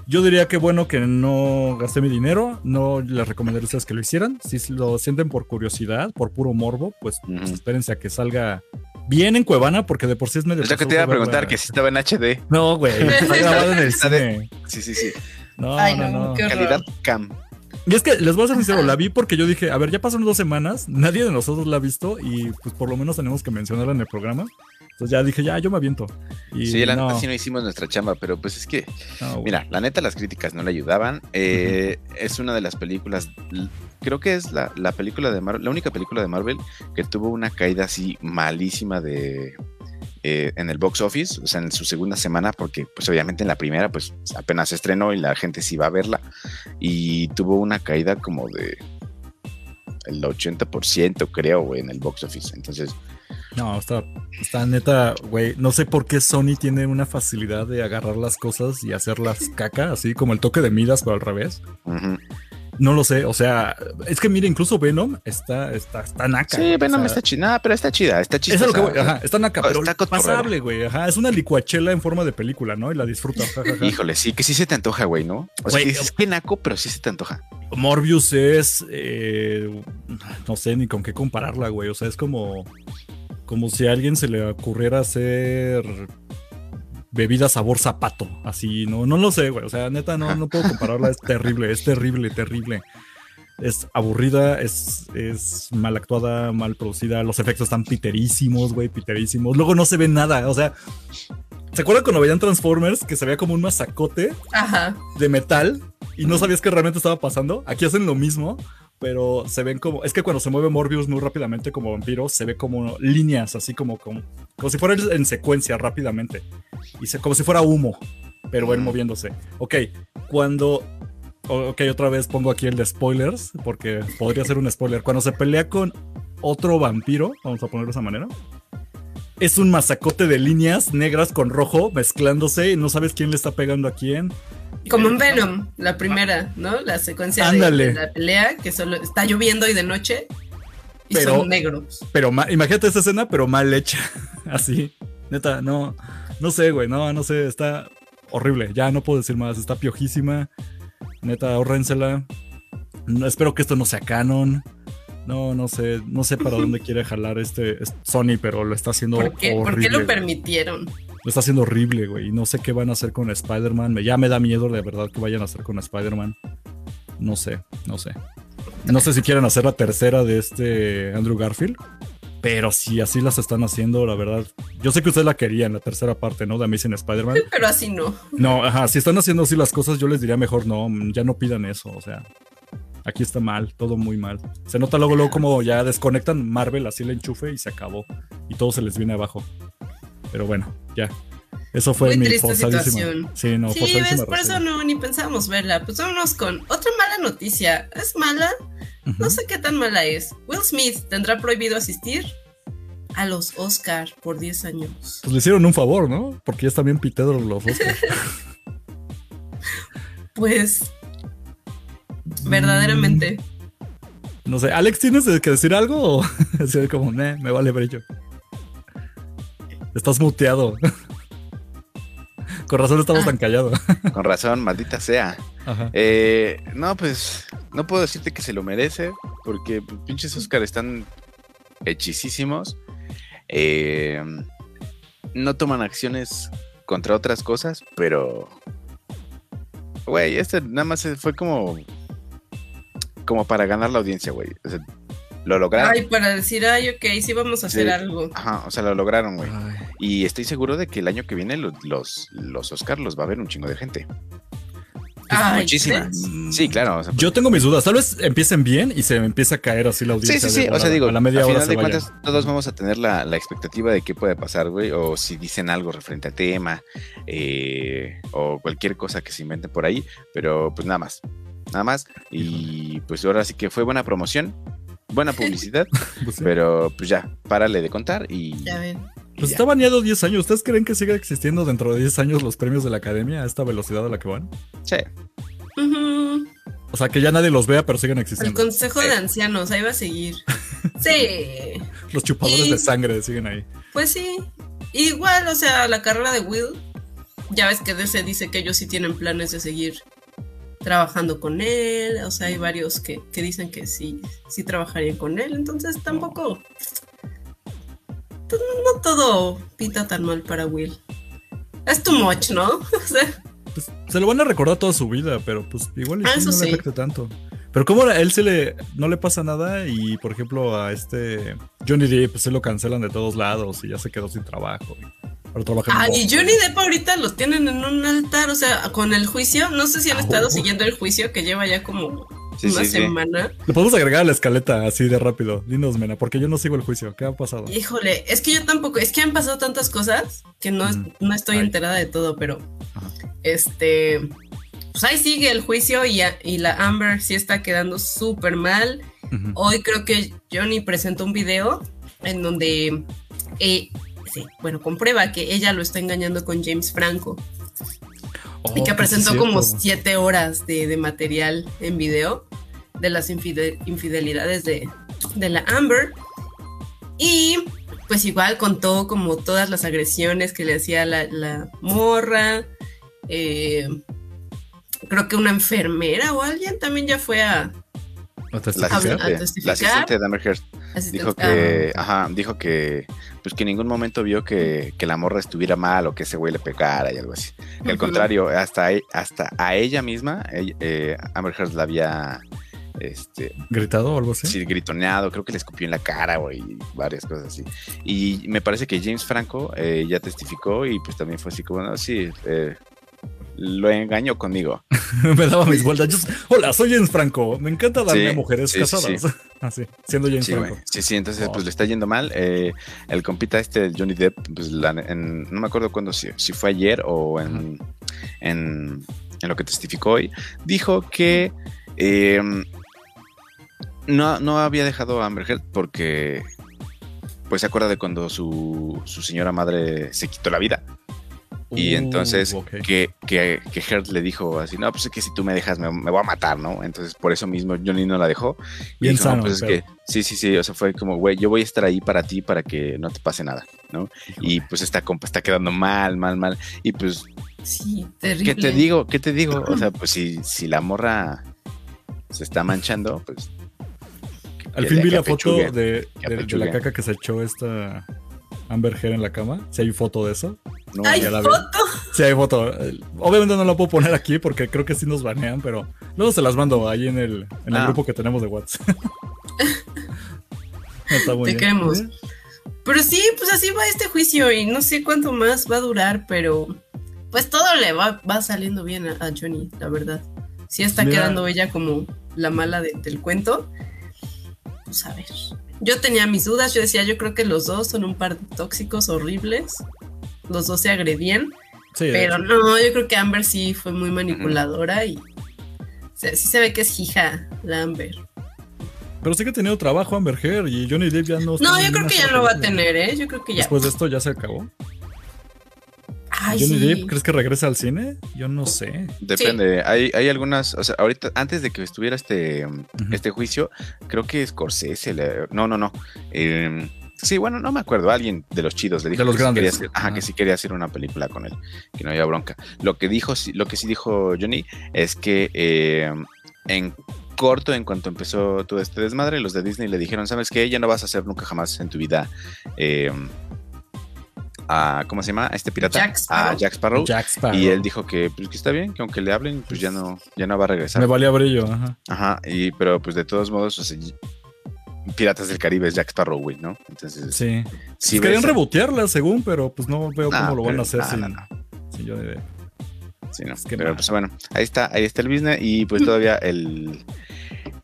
Yo diría que bueno que no gasté mi dinero. No les recomendaría a ustedes que lo hicieran. Si lo sienten por curiosidad, por puro morbo, pues, pues Ujú. espérense a que salga bien en Cuevana, porque de por sí es medio. Es lo que te iba a preguntar, que si estaba en HD. No, güey, está grabado en el cine. Sí, sí, sí. No, Ay, no, no. Calidad cam. Y es que les voy a ser sincero, la vi porque yo dije, a ver, ya pasaron dos semanas, nadie de nosotros la ha visto y pues por lo menos tenemos que mencionarla en el programa. Entonces ya dije, ya, yo me aviento. Y Sí, la no, neta sí no hicimos nuestra chamba, pero pues es que, no, mira, la neta las críticas no le ayudaban. Eh, Es una de las películas, creo que es la, la película de Marvel, la única película de Marvel que tuvo una caída así malísima de eh, en el box office, o sea, en su segunda semana, porque pues obviamente en la primera pues apenas se estrenó y la gente sí va a verla y tuvo una caída como de el 80% creo, en el box office. Entonces, No, está, está neta, güey. No sé por qué Sony tiene una facilidad de agarrar las cosas y hacerlas caca, así como el toque de Midas, pero al revés. No lo sé, o sea, es que mira, incluso Venom está, está, está naca. sí, o Venom sea, está chida, pero está chida, está chida. Eso es lo que voy, ajá, está naca, pero Está pasable, güey. Ajá, es una licuachela en forma de película, ¿no? Y la disfruta. Híjole, sí, que sí se te antoja, güey, ¿no? O sea, es que naco, pero sí se te antoja. Morbius es. eh, no sé ni con qué compararla, güey. O sea, es como. Como si a alguien se le ocurriera hacer. Bebida sabor zapato. Así, no, no lo sé, güey. O sea, neta, no, no puedo compararla. Es terrible, es terrible, terrible. Es aburrida, es, es mal actuada, mal producida. Los efectos están piterísimos, güey, piterísimos. Luego no se ve nada. O sea, ¿se acuerdan cuando veían Transformers que se veía como un masacote? Ajá. de metal y no sabías qué realmente estaba pasando. Aquí hacen lo mismo, pero se ven como. Es que cuando se mueve Morbius muy rápidamente como vampiro, se ve como líneas, así como, como, como si fuera en secuencia rápidamente. Y se, como si fuera humo, pero él moviéndose. Ok, cuando. Ok, otra vez pongo aquí el de spoilers, porque podría ser un spoiler. Cuando se pelea con otro vampiro, vamos a ponerlo de esa manera. Es un masacote de líneas negras con rojo mezclándose y no sabes quién le está pegando a quién. Como en Venom, la primera, ¿no? La secuencia de- la pelea, que solo está lloviendo y de noche. Y Pero- son negros. Pero ma- imagínate esa escena, pero mal hecha. Así. Neta, no. No sé, güey. No, no sé. Está horrible. Ya no puedo decir más. Está piojísima. Neta, ahórrensela. No, espero que esto no sea canon. No, no sé. No sé para dónde quiere jalar este, Sony, pero lo está haciendo ¿Por qué, horrible. ¿por qué lo permitieron? Lo está haciendo horrible, güey. Y no sé qué van a hacer con Spider-Man. Ya me da miedo de verdad que vayan a hacer con Spider-Man. No sé, no sé. No sé si quieren hacer la tercera de este Andrew Garfield. Pero si así las están haciendo, la verdad. Yo sé que ustedes la querían, la tercera parte, ¿no? De Amazing Spider-Man. Pero así no. No, ajá. Si están haciendo así las cosas, yo les diría mejor no. Ya no pidan eso. O sea, aquí está mal, todo muy mal. Se nota luego, luego como ya desconectan Marvel, así el enchufe y se acabó. Y todo se les viene abajo. Pero bueno, ya. Eso fue Muy mi triste situación. Sí, no, sí, ves, por eso no, ni pensábamos verla. Pues vámonos con otra mala noticia. ¿Es mala? No sé qué tan mala es. Will Smith tendrá prohibido asistir a los Oscar por 10 años. Pues le hicieron un favor, ¿no? Porque ya están bien piteros los Oscars. Pues. Verdaderamente. No sé, Alex, ¿tienes que decir algo? O así como, "Meh, me vale brillo. Estás muteado. Con razón estamos Ah. tan callados. Con razón, maldita sea. Ajá. Eh, no, pues no puedo decirte que se lo merece, porque pinches Oscar están hechisísimos. Eh, no toman acciones contra otras cosas, pero. Güey, este nada más fue como. Como para ganar la audiencia, güey. O sea, lo lograron. Ay, para decir, ay, ok, sí vamos a hacer Sí. algo. Ajá, o sea, lo lograron, güey. Y estoy seguro de que el año que viene los, los, los Oscar los va a ver un chingo de gente. Ay, Muchísima. ¿crees? Sí, claro. o sea, Yo tengo mis dudas. Tal vez empiecen bien y se empieza a caer así la Sí, audiencia. sí, sí. de O sea, digo, a la media hora final se de vayan. cuentas, todos vamos a tener la, la expectativa de qué puede pasar, güey, o si dicen algo referente al tema, eh, o cualquier cosa que se inventen por ahí, pero pues nada más. Nada más. Y pues ahora sí que fue buena promoción, buena publicidad, Pues, sí. pero pues ya, párale de contar y. Ya ven. Pues ya. está baneado 10 años. ¿Ustedes creen que siga existiendo dentro de 10 años los premios de la academia a esta velocidad a la que van? Sí. O sea, que ya nadie los vea, pero siguen El existiendo. consejo de ancianos, ahí va a seguir. Sí, Los chupadores Y- de sangre siguen ahí. pues sí. Igual, o sea, la carrera de Will, ya ves que DC dice que ellos sí tienen planes de seguir trabajando con él. O sea, hay varios que, que dicen que sí, sí trabajarían con él. Entonces tampoco. to- No todo pinta tan mal para Will. Es too much, ¿no? O sea, Pues, se lo van a recordar toda su vida, pero pues igual Ah, sí, no le afecta tanto. Pero como a él se le no le pasa nada y por ejemplo a este Johnny Depp pues se lo cancelan de todos lados y ya se quedó sin trabajo. y Ahora trabaja en Ah, y. Johnny Depp ahorita lo tienen en un altar, o sea, con el juicio, no sé si han Ah, estado siguiendo el juicio que lleva ya como Sí, una sí, sí. semana. Le podemos agregar a la escaleta así de rápido. Dinos, Mena, porque yo no sigo el juicio. ¿Qué ha pasado? Híjole, es que yo tampoco, es que han pasado tantas cosas que no, no estoy Ay. enterada de todo, pero Ajá. este, pues ahí sigue el juicio y, a- y la Amber sí está quedando súper mal. Hoy creo que Johnny presentó un video en donde, eh, sí, bueno, comprueba que ella lo está engañando con James Franco. Oh, y que presentó es como siete horas de, de material en video de las infide- infidelidades de, de la Amber. Y pues igual contó como todas las agresiones que le hacía la, la morra. Eh, creo que una enfermera o alguien también ya fue a... ¿A La testificar? Asistente, la testificar. asistente de Amber Heard asistente- dijo que, ajá, dijo que, pues que en ningún momento vio que, que la morra estuviera mal o que ese güey le pegara y algo así. Que al contrario, hasta, hasta a ella misma, eh, Amber Heard la había, este, ¿Gritado o algo así? sí, gritoneado, creo que le escupió en la cara, güey, y varias cosas así. Y me parece que James Franco eh, ya testificó y pues también fue así como, no, sí, eh, lo engañó conmigo. Me daba mis vueltas. Yo- hola, soy James Franco. Me encanta darme Sí, a mujeres sí, casadas. sí. Así, siendo James Franco. Sí, sí, entonces Oh. pues le está yendo mal. Eh, el compita este, Johnny Depp, pues la- en- no me acuerdo cuándo, si, si fue ayer o en, en, en lo que testificó hoy, dijo que eh, no, no había dejado a Amber Heard porque pues se acuerda de cuando su, su señora madre se quitó la vida. Y Uh, entonces que, que, que le dijo así, no, pues es que si tú me dejas me, me voy a matar, ¿no? Entonces por eso mismo Johnny no la dejó. Y Bien dijo, no, sano, pues es que sí, sí, sí, o sea, fue como, güey, yo voy a estar ahí para ti para que no te pase nada, ¿no? Y pues esta compa está quedando mal, mal, mal. Y pues, Sí, terrible. ¿qué te digo? ¿Qué te digo? O sea, pues si, si la morra se está manchando, pues... Al fin vi la foto de, de- de la caca que se echó esta Amber Heard en la cama. Si hay foto de eso. No, ¡Ay, ya la vi. foto! Sí hay foto. Obviamente no la puedo poner aquí porque creo que sí nos banean, pero luego se las mando ahí en el, en el Ah. grupo que tenemos de WhatsApp. Está muy Te bien. queremos. Pero sí, pues así va este juicio y no sé cuánto más va a durar, pero pues todo le va, va saliendo bien a, a Johnny, la verdad. Sí está Mira. quedando ella como la mala de- del cuento. Pues a ver. Yo tenía mis dudas, yo decía, yo creo que los dos son un par de tóxicos horribles. Los dos se agredían, Sí, pero no, yo creo que Amber sí fue muy manipuladora y o sea, sí se ve que es hija la Amber. Pero sí que ha tenido trabajo Amber Heard y Johnny Depp ya no. No, yo creo que ya no va a tener, ¿eh? Yo creo que ya. Después de esto ya se acabó. Ay, Johnny sí. Depp, ¿crees que regresa al cine? Yo no sé. Depende, hay, hay algunas, o sea, ahorita, antes de que estuviera este, este juicio, creo que Scorsese, le- no, no, no, eh, sí, bueno, no me acuerdo, alguien de los chidos le dijo De los que, sí grandes. quería hacer, ajá, Ajá. que sí quería hacer una película con él, que no había bronca. Lo que dijo, sí- lo que sí dijo Johnny es que eh, en corto, en cuanto empezó todo este desmadre, los de Disney le dijeron, ¿sabes qué? Ya no vas a hacer nunca jamás en tu vida eh, a, ¿cómo se llama? A este pirata, Jack Sparrow. a Jack Sparrow. Jack Sparrow. Y él dijo que, pues, que está bien, que aunque le hablen, pues ya no, ya no va a regresar. Me valía brillo, ajá. Ajá, y, pero pues de todos modos, o sea, Piratas del Caribe es Jack Sparrow, güey, ¿no? Entonces, Sí. Pues querían rebotearla, según, pero pues no veo Nah, cómo lo van a hacer nah, sin, nah, nah. sin Johnny Depp. Sí, no. Es que pero pues bueno, ahí está, ahí está el business y pues todavía el,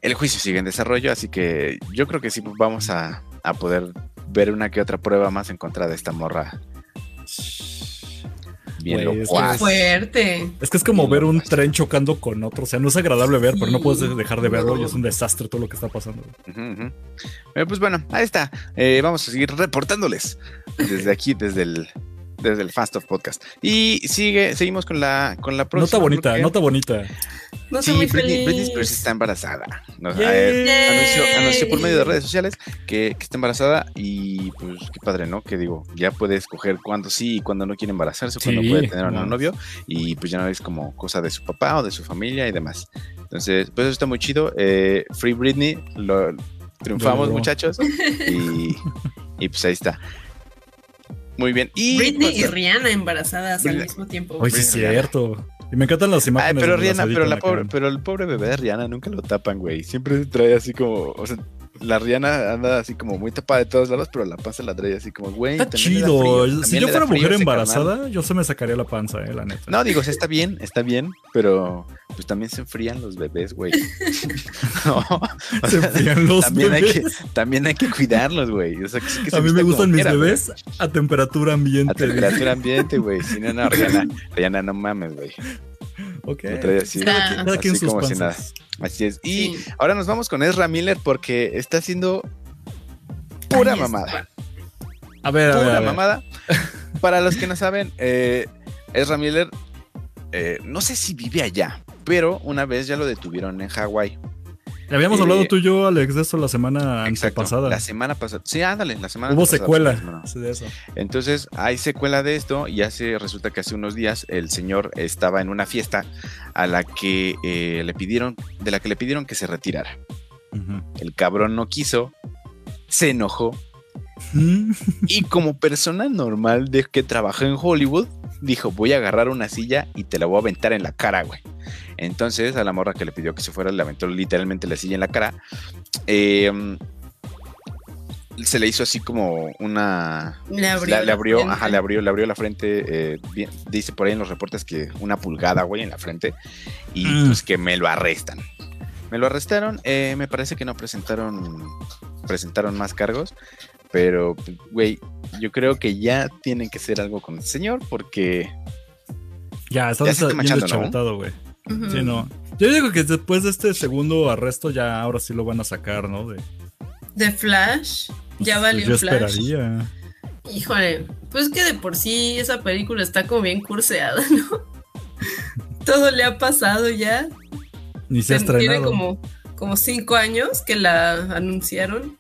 el juicio sigue en desarrollo, así que yo creo que sí vamos a, a poder ver una que otra prueba más en contra de esta morra. Bien es locuaz. Fuerte. Es que es como ver un tren chocando con otro. O sea, no es agradable ver, pero no puedes dejar de verlo y es un desastre todo lo que está pasando. Pero pues bueno, ahí está. Eh, vamos a seguir reportándoles desde aquí, desde el, desde el Fast of Podcast. Y sigue, seguimos con la, con la próxima. Nota bonita, porque- nota bonita. No Sí, muy Britney. Britney Spears está embarazada. anunció, anunció por medio de redes sociales que, que está embarazada y pues qué padre, ¿no? Que digo, ya puede escoger cuándo sí y cuándo no quiere embarazarse, cuándo Sí, puede tener no no. novio y pues ya no es como cosa de su papá o de su familia y demás. Entonces, pues eso está muy chido. Eh, Free Britney, lo triunfamos muchachos y, y pues ahí está. Muy bien. Y, Britney y pues, Rihanna embarazadas al mismo tiempo. Hoy sí es cierto. Y me encantan las Ay, imágenes. pero donde las Rihanna, pero, la pobre, pero el pobre bebé de Rihanna nunca lo tapan, güey. Siempre trae así como, o sea, la Rihanna anda así como muy tapada de todos lados, pero la panza la trae así como, güey. Está chido. frío, si yo fuera mujer embarazada, carnal. yo se me sacaría la panza, eh, la neta. No, digo, o sea, está bien, está bien, pero pues también se enfrían los bebés, güey. No, o Se sea, enfrían los también, hay que, bebés. también hay que cuidarlos, güey. O sea, que, sí que se A mí me gustan mis quiera, bebés a temperatura ambiente. A temperatura ambiente, güey. Si no, no, Rihanna, Rihanna, no mames, güey. Ok. Así, así sus como si nada. Así es. Y Sí. ahora nos vamos con Ezra Miller porque está haciendo pura Ahí mamada. está. A ver, a ver, Pura a ver. mamada. Para los que no saben, eh, Ezra Miller, eh, no sé si vive allá, pero una vez ya lo detuvieron en Hawái. Habíamos Eh, hablado tú y yo, Alex, de eso la semana Exacto. pasada. La semana pasada. Sí, ándale, la semana Hubo pasada, secuela sí, de eso. Entonces, hay secuela de esto y hace, resulta que hace unos días el señor estaba en una fiesta a la que eh, le pidieron, de la que le pidieron que se retirara. El cabrón no quiso, se enojó y como persona normal de que trabajó en Hollywood, dijo, voy a agarrar una silla y te la voy a aventar en la cara, güey. Entonces a la morra que le pidió que se fuera, le aventó literalmente la silla en la cara. Eh, se le hizo así como una... Le abrió. la- le la abrió, frente. ajá, le abrió, le abrió la frente. eh, bien- dice por ahí en los reportes que una pulgada, güey, en la frente. Y Mm. pues que me lo arrestan. Me lo arrestaron. eh, me parece que no presentaron, presentaron más cargos. Pero, güey, yo creo que ya tienen que hacer algo con el señor porque Ya, está Ya se está bien machando, ¿no? deschavetado, Sí, no. Yo digo que después de este segundo arresto, ya ahora sí lo van a sacar, ¿no? De, De Flash. Ya pues, valió Yo Flash. esperaría. Híjole, pues que de por sí esa película está como bien curseada, ¿no? Todo le ha pasado ya. Ni se ha Tiene estrenado. como, como cinco años que la anunciaron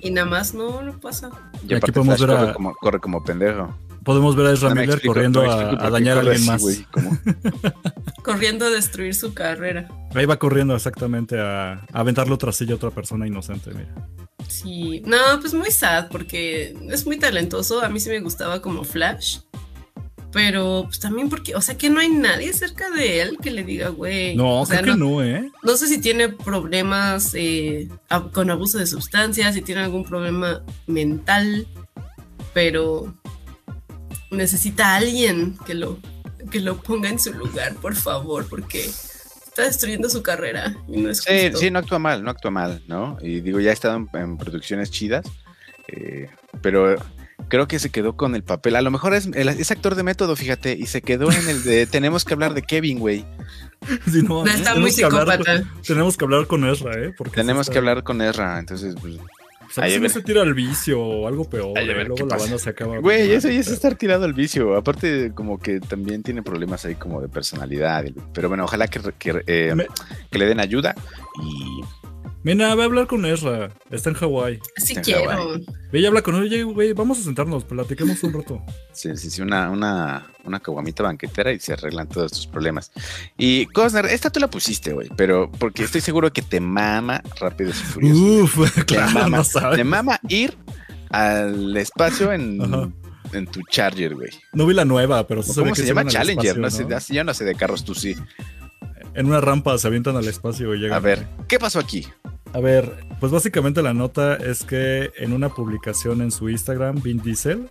y nada más no, no pasa. y aquí podemos Flash ver a- corre, como, corre como pendejo. Podemos ver a Ezra Miller explico- corriendo a, dañar a alguien así, más. Corriendo a destruir su carrera. Ahí va corriendo exactamente a, a aventarle otra silla a otra persona inocente, mira. Sí, no, pues muy sad porque es muy talentoso. A mí sí me gustaba como Flash. Pero pues también porque, o sea, que no hay nadie cerca de él que le diga, güey. No, o sea, creo que no, ¿eh? No sé si tiene problemas eh, con abuso de sustancias, si tiene algún problema mental, pero necesita a alguien que lo, que lo ponga en su lugar, por favor, porque está destruyendo su carrera y no es Sí, justo. sí, no actúa mal, no actúa mal, ¿no? Y digo, ya ha estado en, en producciones chidas, eh, pero creo que se quedó con el papel. A lo mejor es, el- es actor de método, fíjate, y se quedó en el de tenemos que hablar de Kevin, güey. Sí, no, No, está tenemos muy que hablar- psicópata. tenemos que hablar con Ezra, ¿eh? Porque Tenemos está- que hablar con Ezra, entonces, pues, Pues a veces no se tira al vicio o algo peor. Ay, a ver, luego ¿qué la pasa? banda se acaba. Güey, eso ya es estar tirado al vicio. Aparte, como que también tiene problemas ahí como de personalidad. Pero bueno, ojalá que, que, eh, Me- que le den ayuda y Mira, ve a hablar con Ezra. Está en Hawái. Así Está quiero. Ve y habla con él. Oye, güey, vamos a sentarnos, platiquemos un rato. sí, sí, sí, una, una, una caguamita banquetera y se arreglan todos tus problemas. Y Cosner, esta tú la pusiste, güey, pero porque estoy seguro que te mama Rápidos y Furiosos. Uf, Te claro, mama, no sabes. te mama ir al espacio en, Ajá. en tu Charger, güey. No vi la nueva, pero sí ¿O se ve ¿Cómo que se llama? Challenger. espacio, no sé, yo no sé de carros, tú sí. En una rampa se avientan al espacio y llegan. A ver, ¿qué pasó aquí? A ver, pues básicamente la nota es que en una publicación en su Instagram, Vin Diesel,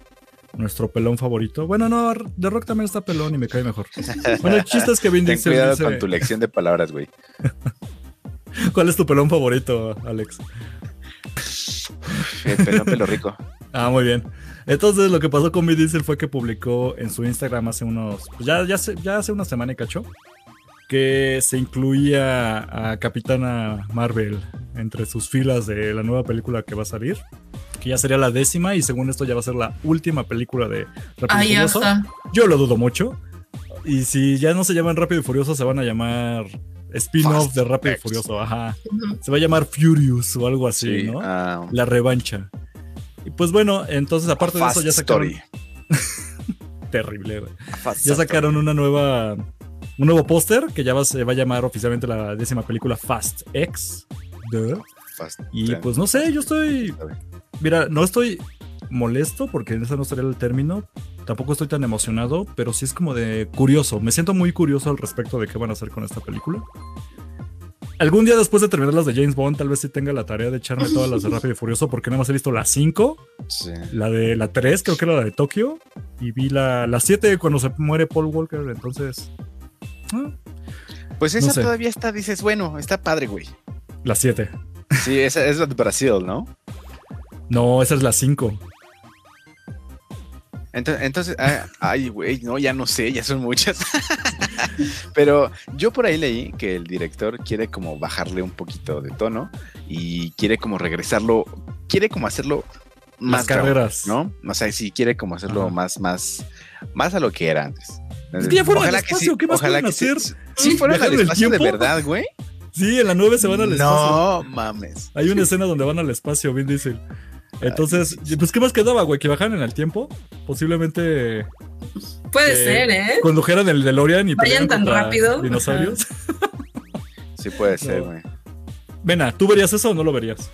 nuestro pelón favorito. Bueno, no, The Rock también está pelón y me cae mejor. Bueno, el chiste es que Vin Ten Diesel cuidado dice- con tu lección de palabras, güey. ¿Cuál es tu pelón favorito, Alex? Eh, Pelo, pelo rico. Ah, muy bien. Entonces lo que pasó con Vin Diesel fue que publicó en su Instagram hace unos, pues ya, ya, ya hace una semana y cacho, que se incluía a Capitana Marvel entre sus filas de la nueva película que va a salir, que ya sería la décima y según esto ya va a ser la última película de Rápido y Ahí Furioso. está. Yo lo dudo mucho. Y si ya no se llaman Rápido y Furioso, se van a llamar spin-off de Rápido y. Furioso. Ajá. Se va a llamar Furious o algo así, Sí, ¿no? ah, La revancha. Y pues bueno, entonces aparte de eso ya sacaron... Story. Terrible, güey. Ya Story. sacaron una nueva... Un nuevo póster que ya va, se va a llamar oficialmente la décima película Fast X. Duh. Fast Y Ten. pues no sé, yo estoy... Mira, no estoy molesto porque ese no sería el término. Tampoco estoy tan emocionado, pero sí es como de curioso. Me siento muy curioso al respecto de qué van a hacer con esta película. Algún día después de terminar las de James Bond, tal vez sí tenga la tarea de echarme todas las de Rápido y Furioso, porque nada más he visto la 5, Sí. la de la 3, creo que era la de Tokio, y vi la, la 7 cuando se muere Paul Walker, entonces... Pues esa No sé. todavía está, dices, bueno, está padre, güey. la 7. Sí, esa es la de Brasil, ¿no? No, esa es la 5. Entonces, entonces ah, ay, güey, no, ya no sé, ya son muchas. Pero yo por ahí leí que el director quiere como bajarle un poquito de tono y quiere como regresarlo, quiere como hacerlo más Las carreras. ¿no? O sea, sí quiere como hacerlo Ajá. más, más, más a lo que era antes. Es que ya fueron al que espacio, ¿qué más ojalá pueden que sí- hacer? Sí, fueron ¿Viajan al espacio de verdad, güey. Sí, en la 9 se van al espacio. No mames. Hay una escena donde van al espacio, Vin Diesel. Entonces, pues, ¿qué más quedaba, güey? Que bajaran en el tiempo. Posiblemente Puede Eh, ser, ¿eh? condujeran el DeLorean y Vayan tan rápido. Dinosaurios. Sí puede ser, No. güey. Vena, ¿tú verías eso o no lo verías?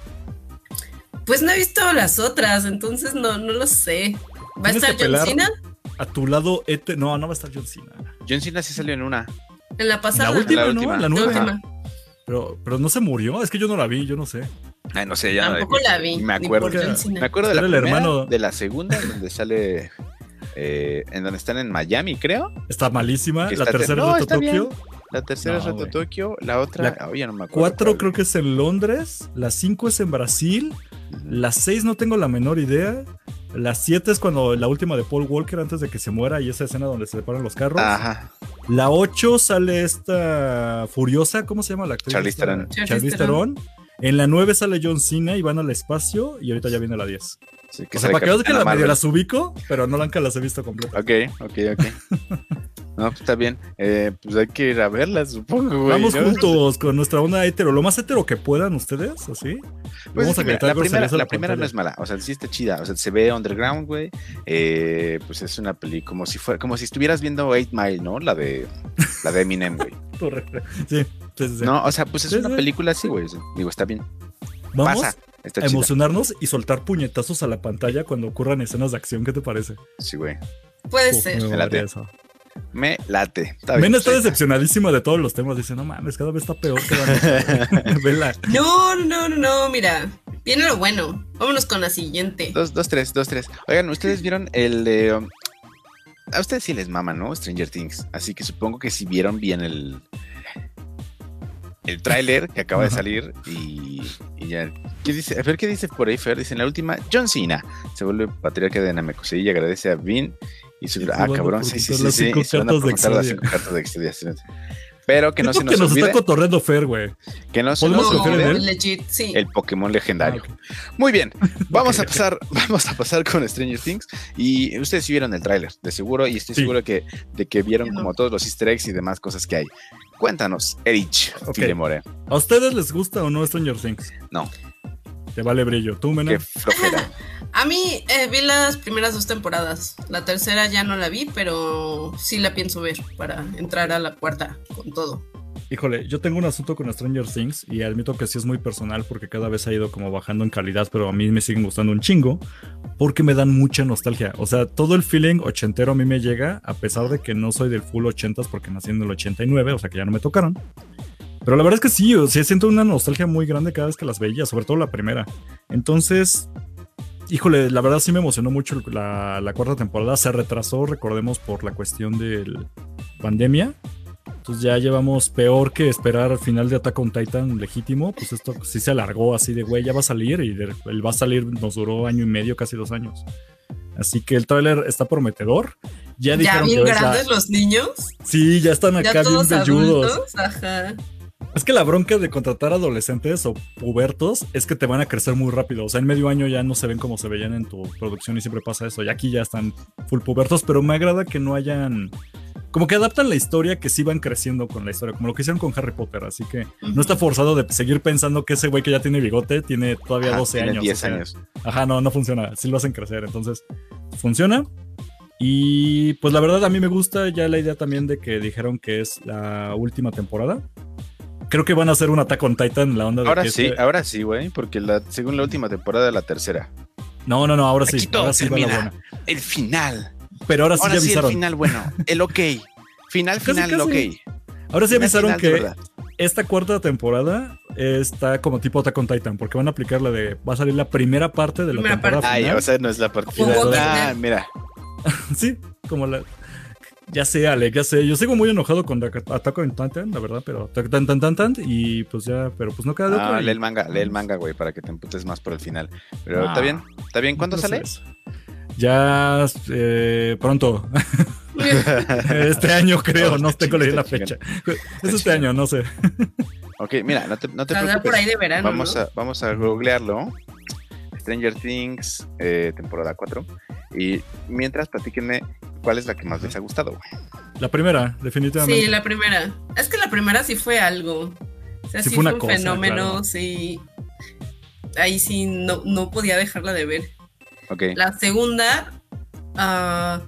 Pues no he visto las otras, entonces no, no lo sé. ¿Va a estar John. Cena? A tu lado, Ete. No, no va a estar John Cena. John Cena sí salió en una. En la pasada. La última, La ¿no? última. La La nueva. última. Pero, pero no se murió. Es que yo no la vi, yo no sé. Ay, no sé, ya no Tampoco la vi. Me acuerdo. por John Cena. Me acuerdo de la primera, hermano. de la segunda, en donde sale, eh, en donde están en Miami, creo. Está malísima. La está- tercera no, Reto está. Tokio. La tercera es Reto. Tokio, la otra, La oye, no me acuerdo. Cuatro cuál. creo que es en Londres. La cinco es en Brasil. Ujú. La 6 no tengo la menor idea. La 7 es cuando la última de Paul Walker antes de que se muera y esa escena donde se separan los carros. Ajá. La 8 sale esta Furiosa, ¿cómo se llama la actriz? Charlize Theron. Charlize Theron. En la 9 sale John Cena y van al espacio y ahorita ya viene la 10. Sí, que O sea, para que veas que la medio las ubico, pero no nunca las he visto completas. Ok, ok, ok. No, pues está bien. Eh, pues hay que ir a verlas, supongo, güey. Vamos ¿no? juntos con nuestra onda hetero, lo más hetero que puedan ustedes, así. Pues Vamos a mira, la primera, la la primera no es mala, o sea, sí está chida, o sea, se ve underground, güey. Eh, pues es una peli como si fuera, como si estuvieras viendo Eight Mile, ¿no? La de, la de Eminem, güey. Sí, sí. No, o sea, pues es Sí, una sí. película así, güey. Digo, está bien. Vamos Pasa, está a emocionarnos y soltar puñetazos a la pantalla cuando ocurran escenas de acción. ¿Qué te parece? Sí, güey. Puede Uf, ser. me eso. Me late. Está está decepcionadísima de todos los temas. Dice, no mames, cada vez está peor que la neta". Vela. No, no, no, no, mira. Viene lo bueno. Vámonos con la siguiente. Dos, dos, tres, dos, tres. Oigan, ¿ustedes vieron el de... um, a ustedes sí les mama, ¿no? Stranger Things. Así que supongo que si vieron bien el... El tráiler que acaba de salir y, y ya... ¿Qué dice? A ver, ¿qué dice por ahí, Fer? Dice en la última, John Cena se vuelve patriarca de Namekusei y agradece a Vin y su... Ah, cabrón, sí, sí, sí, sí. se van a las cinco cartas de Exodia. Pero que no se nos, que nos olvide, está cotorreando Fer, güey. que no se ¿Podemos nos olvide legit, sí. el Pokémon legendario. Ah. Muy bien, vamos a pasar, vamos a pasar con Stranger Things y ustedes sí vieron el tráiler, de seguro, y estoy Sí. seguro que de que vieron como todos los Easter eggs y demás cosas que hay. Cuéntanos, Erich. Filemore, ¿A ustedes les gusta o no Stranger Things? No. Te vale brillo. ¿Tú, Mena? qué flojera. A mí eh, vi las primeras dos temporadas. La tercera ya no la vi, pero sí la pienso ver para entrar a la cuarta con todo. Híjole, yo tengo un asunto con Stranger Things y admito que sí es muy personal porque cada vez ha ido como bajando en calidad, pero a mí me siguen gustando un chingo porque me dan mucha nostalgia. O sea, todo el feeling ochentero a mí me llega, a pesar de que no soy del full ochentas porque nací en el 89, o sea que ya no me tocaron. Pero la verdad es que sí, o sea, siento una nostalgia muy grande cada vez que las veía, sobre todo la primera. Entonces, híjole, la verdad sí me emocionó mucho la, la cuarta temporada. Se retrasó, recordemos, por la cuestión de pandemia. Entonces ya llevamos peor que esperar al final de Attack on Titan legítimo. Pues esto sí se alargó así de, güey, ya va a salir y de- el va a salir nos duró año y medio, casi dos años. Así que el tráiler está prometedor. Ya Ya dijeron bien que la- grandes los niños. Sí, ya están Ya acá bien velludos. adultos. Ajá. Es que la bronca de contratar adolescentes o pubertos es que te van a crecer muy rápido. O sea, en medio año ya no se ven como se veían en tu producción y siempre pasa eso. Y aquí ya están full pubertos, pero me agrada que no hayan. Como que adaptan la historia que sí van creciendo con la historia, como lo que hicieron con Harry Potter. Así que no está forzado de seguir pensando que ese güey que ya tiene bigote tiene todavía Ajá, 12 tiene años. 10 o sea, años. Ajá, no, no funciona. Sí lo hacen crecer. Entonces, funciona. Y pues la verdad a mí me gusta ya la idea también de que dijeron que es la última temporada. Creo que van a hacer un Attack on Titan, la onda de Ahora que sí, este- ahora sí, güey, porque la, según la última temporada, la tercera. No, no, no, ahora sí. Aquí todo Ahora sí va la buena. El final. Pero ahora sí Ahora ya sí, el avisaron. final bueno. El ok. Final, Casi, final, el ok. casi. Ahora sí Final, avisaron final que verdad. esta cuarta temporada está como tipo Attack on Titan, porque van a aplicar la de. Va a salir la primera parte de la Primera temporada parte. Ay, final. o sea, no es la parte Ah, mira. Sí, como la. Ya sé, Ale, ya sé. Yo sigo muy enojado con Attack on Titan, la verdad, pero tan, tan, tan, tan, tan, y pues ya, pero pues no queda de Ah, otra. y- lee el manga, lee el manga, güey, para que te emputes más por el final. Pero Ah. está bien, está bien. ¿Cuándo No sale? Ya eh, pronto. este año creo, no tengo la fecha. Es este año, no sé. ok, mira, no te, no te preocupes. por ahí de verano. Vamos ¿no? a, vamos a googlearlo. Stranger Things, eh, temporada 4. Y mientras, platíquenme cuál es la que más les ha gustado, güey. La primera, definitivamente. Sí, la primera. Es que la primera sí fue algo. O sea, Sí sí, fue un cosa, fenómeno, claro. sí. Ahí sí no, no podía dejarla de ver. Ok. La segunda, ah,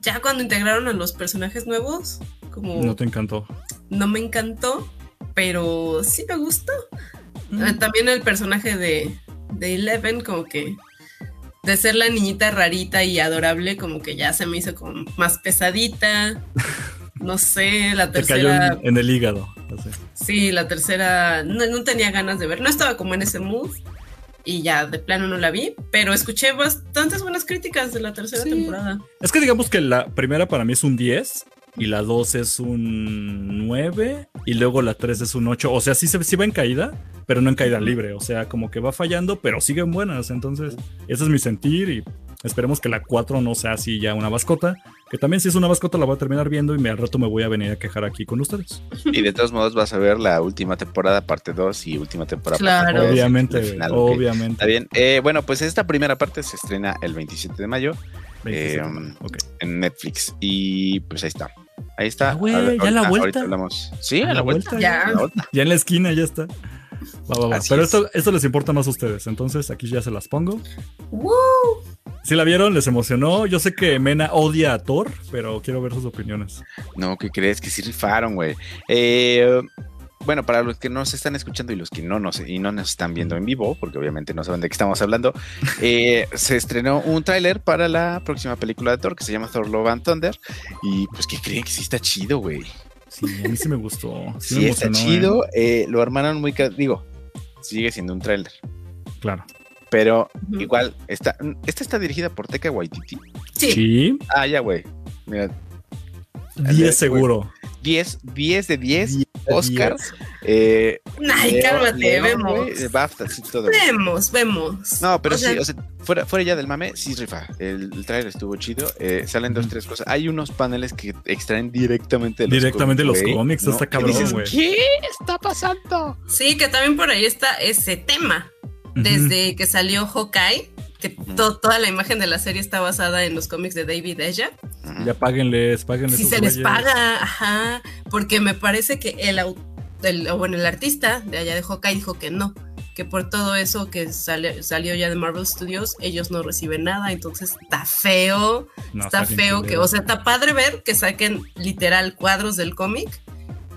ya cuando integraron a los personajes nuevos, como No te encantó. no me encantó, pero sí me gustó. Mm. También el personaje de, de Eleven, como que de ser la niñita rarita y adorable, como que ya se me hizo como más pesadita. No sé, la Te cayó tercera, en, en el hígado. así. sí, la tercera, no, no tenía ganas de ver, no estaba como en ese mood y ya de plano no la vi, pero escuché bastantes buenas críticas de la tercera Sí. temporada. Es que digamos que la primera para mí es un 10 y la 2 es un 9 y luego la 3 es un 8. O sea, sí, se, sí va en caída, pero no en caída libre. O sea, como que va fallando, pero siguen buenas. Entonces, ese es mi sentir y esperemos que la 4 no sea así ya una mascota. Que también si es una mascota la voy a terminar viendo y me, al rato me voy a venir a quejar aquí con ustedes. Y de todos modos vas a ver la última temporada, parte 2 y última temporada. Claro. parte obviamente, final, obviamente. Está bien. Eh, bueno, pues esta primera parte se estrena el 27 de mayo 27, eh, en Netflix. Y pues ahí está. Ahí está. Ah, güey, ya la ahorita- vuelta. Ahorita hablamos. Sí, A a la vuelta. Ya. A la vuelta. Ya en la esquina ya está. Va, va, va. Pero es. esto, esto les importa más a ustedes. Entonces aquí ya se las pongo. ¡Woo! Si la vieron, les emocionó. Yo sé que Mena odia a Thor, pero quiero ver sus opiniones. No, ¿qué crees? Que sí rifaron, güey. Eh, bueno, para los que nos están escuchando y los que no nos, y no nos están viendo en vivo, porque obviamente no saben de qué estamos hablando, eh, se estrenó un tráiler para la próxima película de Thor que se llama Thor Love and Thunder. Y pues, ¿qué creen? Que sí está chido, güey. Sí, a mí sí me gustó. Sí, Sí, me está emocionó, chido. ¿eh? eh, lo armaron muy... Digo, sigue siendo un tráiler. Claro. Pero igual, está, esta está dirigida por Teca Waititi. Sí, Sí. Ah, ya, güey. Mira, 10 seguro. 10, 10 de 10. Oscars. Eh, Ay, Leo- cálmate, Leo, vemos. güey, de BAFTA, sí, todo. Vemos, vemos. No, pero O sí, sea, o sea, fuera, fuera ya del mame, sí rifa. El, el trailer estuvo chido. eh, salen dos, tres cosas. Hay unos paneles que extraen directamente de los Directamente cómics, los cómics, ¿no? está Y cabrón, güey. ¿Qué está pasando? Sí, que también por ahí está ese tema. Desde que salió Hawkeye, que to- toda la imagen de la serie está basada en los cómics de David. Ujú. Ya páguenles, páguenles. Si se les paga, ajá, porque me parece que el, au- el- o bueno, el artista de allá de Hawkeye dijo que no, que por todo eso que sale- salió ya de Marvel Studios, ellos no reciben nada, entonces está feo, No, está feo que, o sea, está padre ver que saquen literal cuadros del cómic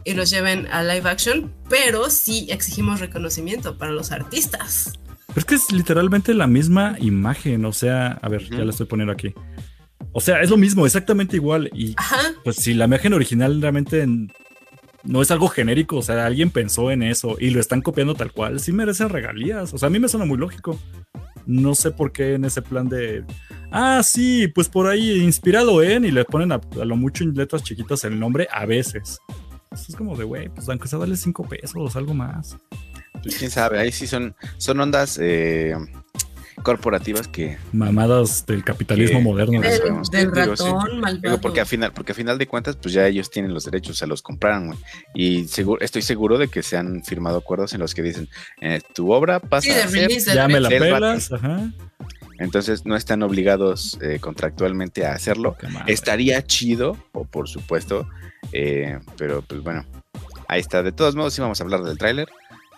y los lleven a live action, pero sí exigimos reconocimiento para los artistas. Pero es que es literalmente la misma imagen. O sea, a ver, ya la estoy poniendo aquí. O sea, es lo mismo, exactamente igual. Y Ajá, pues si la imagen original realmente en- no es algo genérico, o sea, alguien pensó en eso y lo están copiando tal cual, sí merecen regalías. O sea, a mí me suena muy lógico. No sé por qué en ese plan de. Ah, sí, pues por ahí inspirado en y le ponen a, a lo mucho en letras chiquitas el nombre a veces. Eso es como de, güey, pues aunque sea darle cinco pesos, algo más. Pues quién sabe, ahí sí son, son ondas eh, corporativas que. Mamadas del capitalismo Que- moderno. que del, sabemos, del digo, sí. ratón malvado. Digo, porque a final, porque a final de cuentas, pues ya ellos tienen los derechos, se los compraron, güey. Y seguro, estoy seguro de que se han firmado acuerdos en los que dicen, eh, tu obra pasa Sí, de a ser Ya me la pelas, ajá. Entonces no están obligados eh, contractualmente a hacerlo. Estaría chido, o por supuesto, eh, pero pues bueno, ahí está. De todos modos, sí vamos a hablar del tráiler.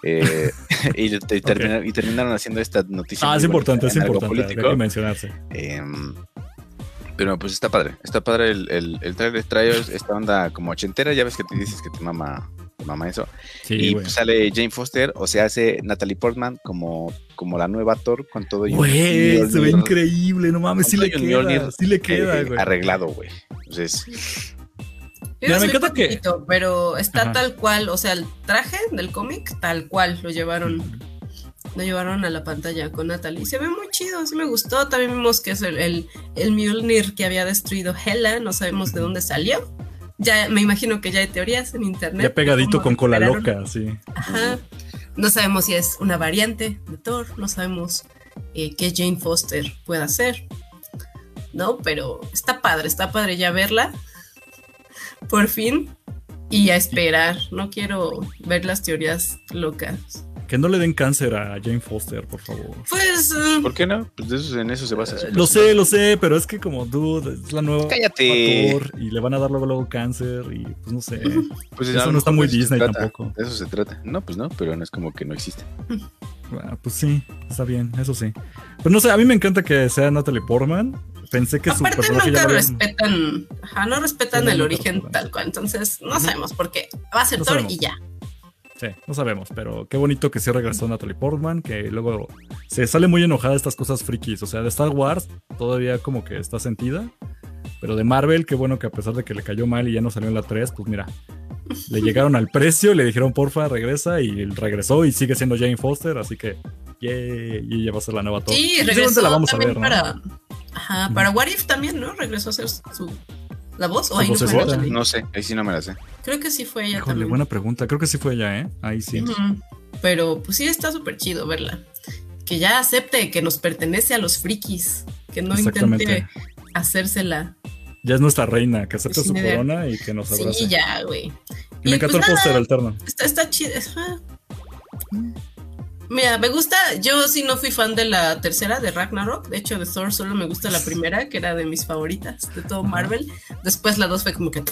Eh, y, y terminar- y terminaron haciendo esta noticia. Ah, es importante, es importante. Hay político. que mencionarse. Em, pero pues está padre, está padre el, el, el trailer, trae esta onda como ochentera, ya ves que te dices que te mama, te mama eso. Sí, y pues sale Jane Foster, o se hace Natalie Portman como, como la nueva Thor con todo Güey, se ve increíble, no mames, sí le todo y queda, Mjolnir, sí le eh, queda, güey. arreglado, güey. Entonces, Mira, me encanta que- pero está Ajá. tal cual, o sea, el traje del cómic, tal cual, lo llevaron, lo llevaron a la pantalla con Natalie. Se ve muy chido, sí me gustó. También vimos que es el, el, el Mjolnir que había destruido Hela, no sabemos de dónde salió. Ya me imagino que ya hay teorías en internet. Ya pegadito con cola loca, sí. Ajá. No sabemos si es una variante de Thor, no sabemos eh, qué Jane Foster pueda ser. No, pero está padre, está padre ya verla. Por fin. Y a esperar. No quiero ver las teorías locas. Que no le den cáncer a Jane Foster, por favor. Pues. eh, ¿por qué no? Pues eso- en eso se basa. su Lo sé, lo sé, pero es que como dude, es la nueva Cállate. Y le van a dar luego, luego cáncer y pues no sé. Pues Eso no está muy Disney trata, tampoco. De eso se trata. No, pues no, pero no es como que no existe. Ah, pues sí, está bien, eso sí. Pero no sé, a mí me encanta que sea Natalie Portman. Pensé que su Aparte personaje ya nunca lo habían- respetan, ajá, no respetan el origen tal cual, entonces no sabemos por qué. Va a ser No Thor sabemos. y ya. Sí, no sabemos, pero qué bonito que sí regresó Natalie Portman, que luego se sale muy enojada de estas cosas frikis. O sea, de Star Wars todavía como que está sentida, pero de Marvel, qué bueno que a pesar de que le cayó mal y ya no salió en la 3, pues mira, le llegaron al precio, le dijeron porfa, regresa y regresó y sigue siendo Jane Foster, así que yay, y ella va a ser la nueva Thor. Sí, regresó la vamos a ver, ¿no? Para. Ajá, para What If también, ¿no? Regresó a hacer su. ¿La voz? ¿O Su ahí no fue? No sé, ahí sí no me la sé. Creo que sí fue ella Híjole, también. buena pregunta. Creo que sí fue ella, ¿eh? Ahí sí. Pero pues sí está súper chido verla. Que ya acepte que nos pertenece a los frikis. Que no intente hacérsela. Ya es nuestra reina, que acepte su Sin idea. corona y que nos abrace. Sí, ya, güey. Y me Y, encantó pues, el póster alterno. Está, está chido. Mira, me gusta. Yo sí no fui fan de la tercera de Ragnarok. De hecho, de Thor solo me gusta la primera, que era de mis favoritas de todo Marvel. Después la dos fue como que.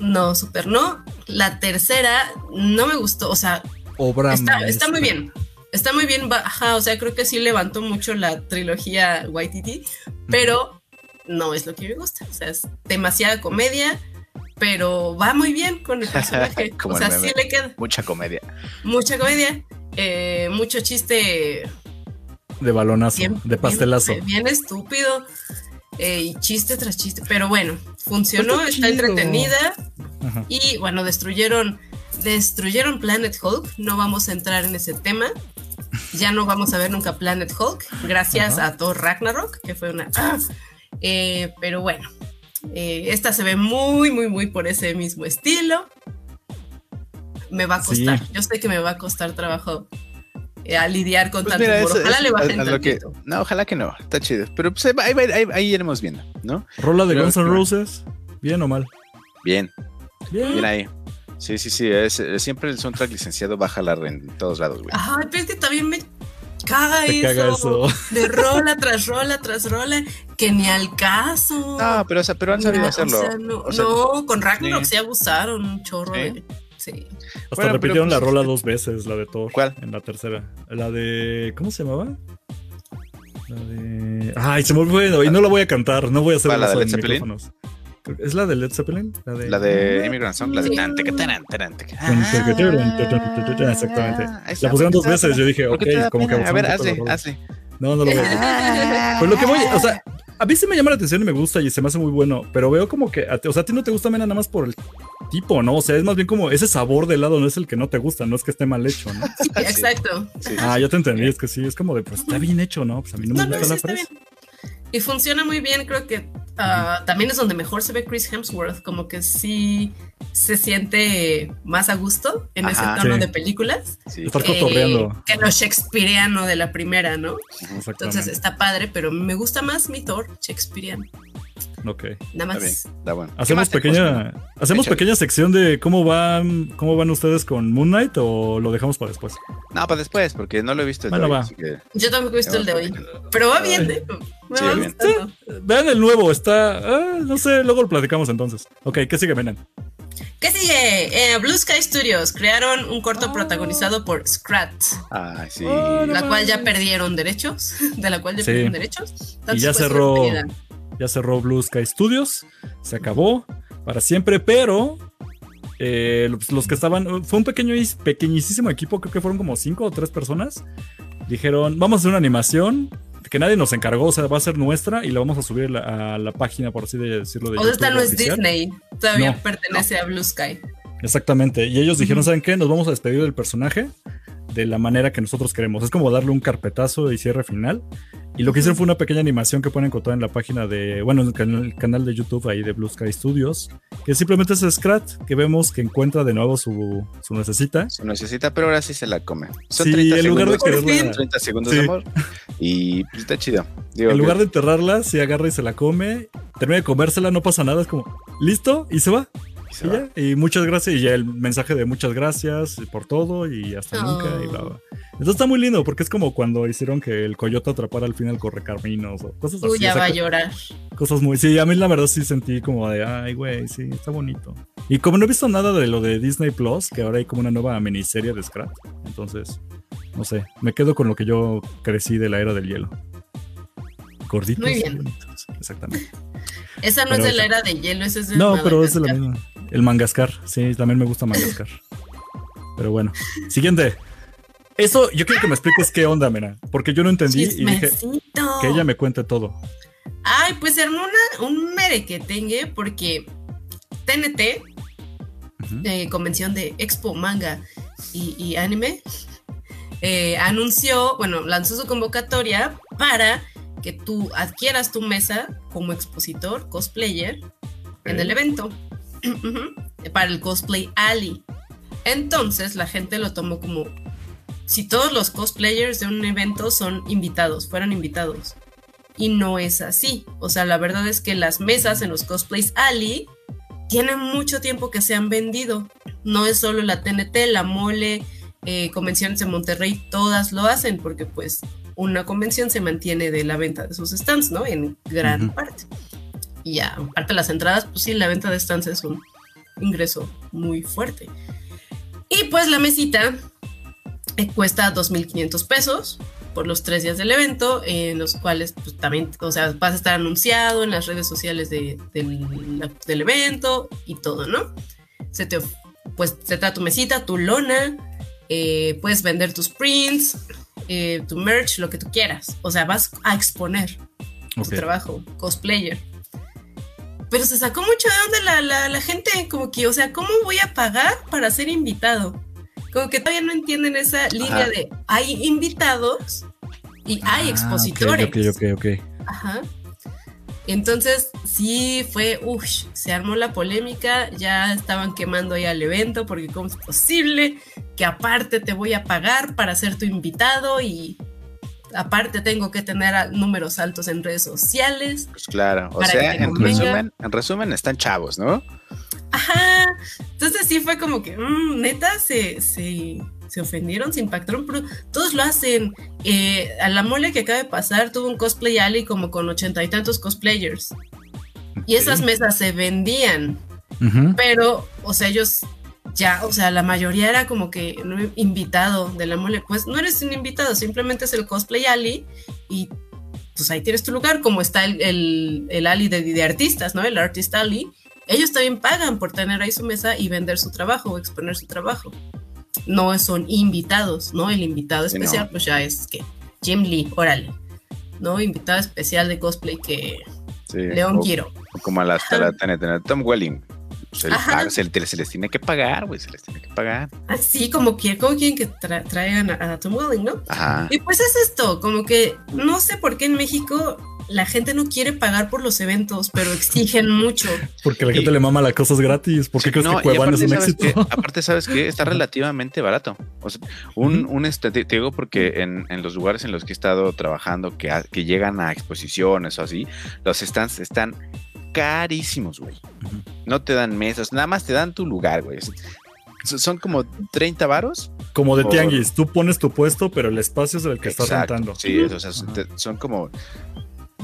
No, super no. La tercera no me gustó. O sea, Obra está, muy bien. Está muy bien. Ajá, o sea, creo que sí levantó mucho la trilogía Waititi. Pero no es lo que me gusta. O sea, es demasiada comedia. Pero va muy bien con el personaje. Como o el sea, sí le queda Mucha comedia. mucha comedia, eh, mucho chiste De balonazo, bien, de pastelazo. bien, bien estúpido eh, y chiste tras chiste, pero bueno, funcionó, Pues está entretenida Ajá. y bueno, destruyeron, destruyeron Planet Hulk, no vamos a entrar en ese tema. Ya no vamos a ver nunca Planet Hulk, gracias Ajá. a Thor Ragnarok, que fue una... ah, eh, pero bueno, eh, esta se ve muy, muy, muy por ese mismo estilo. me va a Sí. costar. Yo sé que me va a costar trabajo eh, a lidiar con Pues tanto mira, humor. eso- Ojalá eso le bajen a lo que- tantito. No, ojalá que no. Está chido. Pero pues, ahí, ahí- ahí- ahí iremos viendo, ¿no? Rola de Guns N' Roses, bien o mal. Bien, Bien. bien ahí. Sí, sí, sí. es- es siempre el soundtrack licenciado baja la en todos lados, güey. Ay, pero es que también me caga, Te eso, caga eso. De rola tras rola tras rola, que ni al caso. No, pero, o sea, pero han sabido No, hacerlo. O sea, no, O sea, no, con Ragnarok sí. sí abusaron un chorro Sí. de. Sí. Hasta Bueno, repitieron pero, la pues, rola este- dos veces, la de Thor. ¿Cuál? En la tercera. La de. ¿Cómo se llamaba? La de. Ay, se me olvidó. Y no la voy a cantar. No voy a hacer ¿Cuál, la de micrófonos. ¿Es la de Led Zeppelin? La de. La de Immigrant Song, la de. Exactamente. Ah, La pusieron dos ¿por qué te da veces. Yo dije, ¿Por ok, como que? A ver, hazle, hazle. No, no lo hacer. Pues lo que voy, o sea, a mí sí me llama la atención y me gusta y se me hace muy bueno, pero veo como que, o sea, a ti no te gusta Mena nada más por el tipo, ¿no? O sea, es más bien como ese sabor de helado no es el que no te gusta, no es que esté mal hecho, ¿no? Sí, exacto. Sí, sí, Ah, ya te entendí, es que sí, es como de, pues está bien hecho, ¿no? Pues a mí no me No, gusta la fresa. Y funciona muy bien, creo que ah, también es donde mejor se ve Chris Hemsworth, como que sí se siente más a gusto en ese tono Sí. de películas. sí. Eh, cotorreando. que lo shakespeareano de la primera, ¿no? Entonces está padre, pero me gusta más mi Thor shakespeareano. ok. Nada Está bien, más. está bueno. ¿Qué Hacemos pequeña, hacemos Échale. pequeña sección de cómo van, cómo van ustedes con Moon Knight o lo dejamos para después. No, para después, porque no lo he visto. el Bueno, de hoy, va. así que- Yo tampoco he visto el de hoy, pero va bien, ¿eh? Sí. Vean el nuevo, está, ah, no sé, luego lo platicamos entonces. Ok, ¿qué sigue, Menan? ¿Qué sigue? Eh, Blue Sky Studios crearon un corto protagonizado por Scrat, Ay, sí. Oh, la cual ya perdieron derechos, de la cual ya Sí. perdieron derechos. Entonces, Y ya pues, cerró. Ya cerró Blue Sky Studios, se acabó para siempre, pero eh, los, los que estaban, fue un pequeño, pequeñísimo equipo, creo que fueron como cinco o tres personas. Dijeron, vamos a hacer una animación que nadie nos encargó, o sea, va a ser nuestra y la vamos a subir la- a la página, por así de decirlo. De O sea, esta YouTube no es oficial". Disney, todavía No, pertenece a Blue Sky. Exactamente. Y ellos dijeron. ¿saben qué? Nos vamos a despedir del personaje de la manera que nosotros queremos. Es como darle un carpetazo y cierre final. Y lo que hicieron fue una pequeña animación que pueden encontrar en la página de, bueno, en el canal, el canal de YouTube ahí de Blue Sky Studios, que simplemente es Scrat, que vemos que encuentra de nuevo su, su necesita. Se necesita, pero ahora sí se la come. Son Sí, 30 en lugar de segundos. quererla, 30 segundos Sí. de amor. Y pues, está chido. Digo en que- lugar de enterrarla, si agarra y se la come, termina de comérsela, no pasa nada, es como, listo, y se va. Y Y, ya, y muchas gracias, y ya el mensaje de muchas gracias por todo y hasta Oh. nunca y bla, bla. Entonces está muy lindo porque es como cuando hicieron que el coyote atrapara al final correcaminos o cosas así. ya o sea, va a llorar. cosas muy. Sí, a mí la verdad sí sentí como de, ay, güey, sí, está bonito. Y como no he visto nada de lo de Disney Plus, que ahora hay como una nueva miniserie de Scrat, entonces, no sé, me quedo con lo que yo crecí de la era del hielo. Gorditos. Muy y bien. bonitos, Exactamente. Esa no Pero es de esa- la era de hielo, esa es de No, pero es de la misma. El Mangascar, sí, también me gusta Mangascar. pero bueno, siguiente. Eso, yo quiero que me expliques qué onda, Mena, porque yo no entendí y dije que ella me cuente todo. Ay, pues se armó una, un merequetengue porque TNT, eh, convención de Expo Manga y, y Anime, eh, anunció, bueno, lanzó su convocatoria para que tú adquieras tu mesa como expositor, cosplayer, en el evento, para el Cosplay Alley. Entonces la gente lo tomó como si todos los cosplayers de un evento son invitados, fueran invitados. Y no es así. O sea, la verdad es que las mesas en los cosplays Ali tienen mucho tiempo que se han vendido. No es solo la TNT, la Mole, eh, convenciones de Monterrey, todas lo hacen porque pues una convención se mantiene de la venta de sus stands, ¿no? En gran parte. Y ya, aparte de las entradas, pues sí, la venta de stands es un ingreso muy fuerte. Y pues la mesita eh, cuesta 2.500 pesos por los tres días del evento, en los cuales pues, también, o sea, vas a estar anunciado en las redes sociales de- del, evento y todo, ¿no? Se te, pues se te da tu mesita, tu lona, eh, puedes vender tus prints, eh, tu merch, lo que tú quieras. O sea, vas a exponer Ok. tu trabajo, cosplayer. Pero se sacó mucho de onda la, la, la gente, como que, o sea, ¿cómo voy a pagar para ser invitado? Como que todavía no entienden esa línea Ajá. de hay invitados y hay Ah, expositores. Ok, ok, ok. Ajá. Entonces, sí fue, uff, se armó la polémica, ya estaban quemando ahí al evento, porque cómo es posible que aparte te voy a pagar para ser tu invitado y aparte tengo que tener números altos en redes sociales. Pues claro, o sea, en resumen, en resumen están chavos, ¿no? Ajá, entonces sí fue como que, mmm, neta, se, se, se, ofendieron, se impactaron, pero todos lo hacen. Eh, a la mole que acaba de pasar tuvo un cosplay alley como con ochenta y tantos cosplayers. Y esas mesas se vendían, pero, o sea, ellos ya, o sea, la mayoría era como que no invitado de la mole, pues no eres un invitado, simplemente es el cosplay alley y pues ahí tienes tu lugar, como está el, el, el alley de, de, artistas, ¿no? El artist alley. Ellos también pagan por tener ahí su mesa y vender su trabajo o exponer su trabajo. No son invitados, ¿no? El invitado especial, pues ya es que Jim Lee, órale, ¿no? Invitado especial de cosplay que sí, León Quiero. Como a la, la Tom Welling. Se les, paga, se, se les, tiene que pagar, güey, se les tiene que pagar. Así como quieren, como quieren que tra traigan a, a, Tom Welling, ¿no? Ajá. Y pues es esto, como que no sé por qué en México la gente no quiere pagar por los eventos, pero exigen mucho. Porque la gente le mama las cosas gratis. ¿Por qué crees no, que Cuevana es un éxito? Que, aparte, ¿sabes qué? Está relativamente barato. O sea, un, un este, te, digo porque en, en, los lugares en los que he estado trabajando, que, a, que llegan a exposiciones o así, los stands están carísimos, güey. No te dan mesas, nada más te dan tu lugar, güey. Son como 30 varos. Como de tianguis, tú pones tu puesto, pero el espacio es el que estás rentando. Sí, o sea, son, son como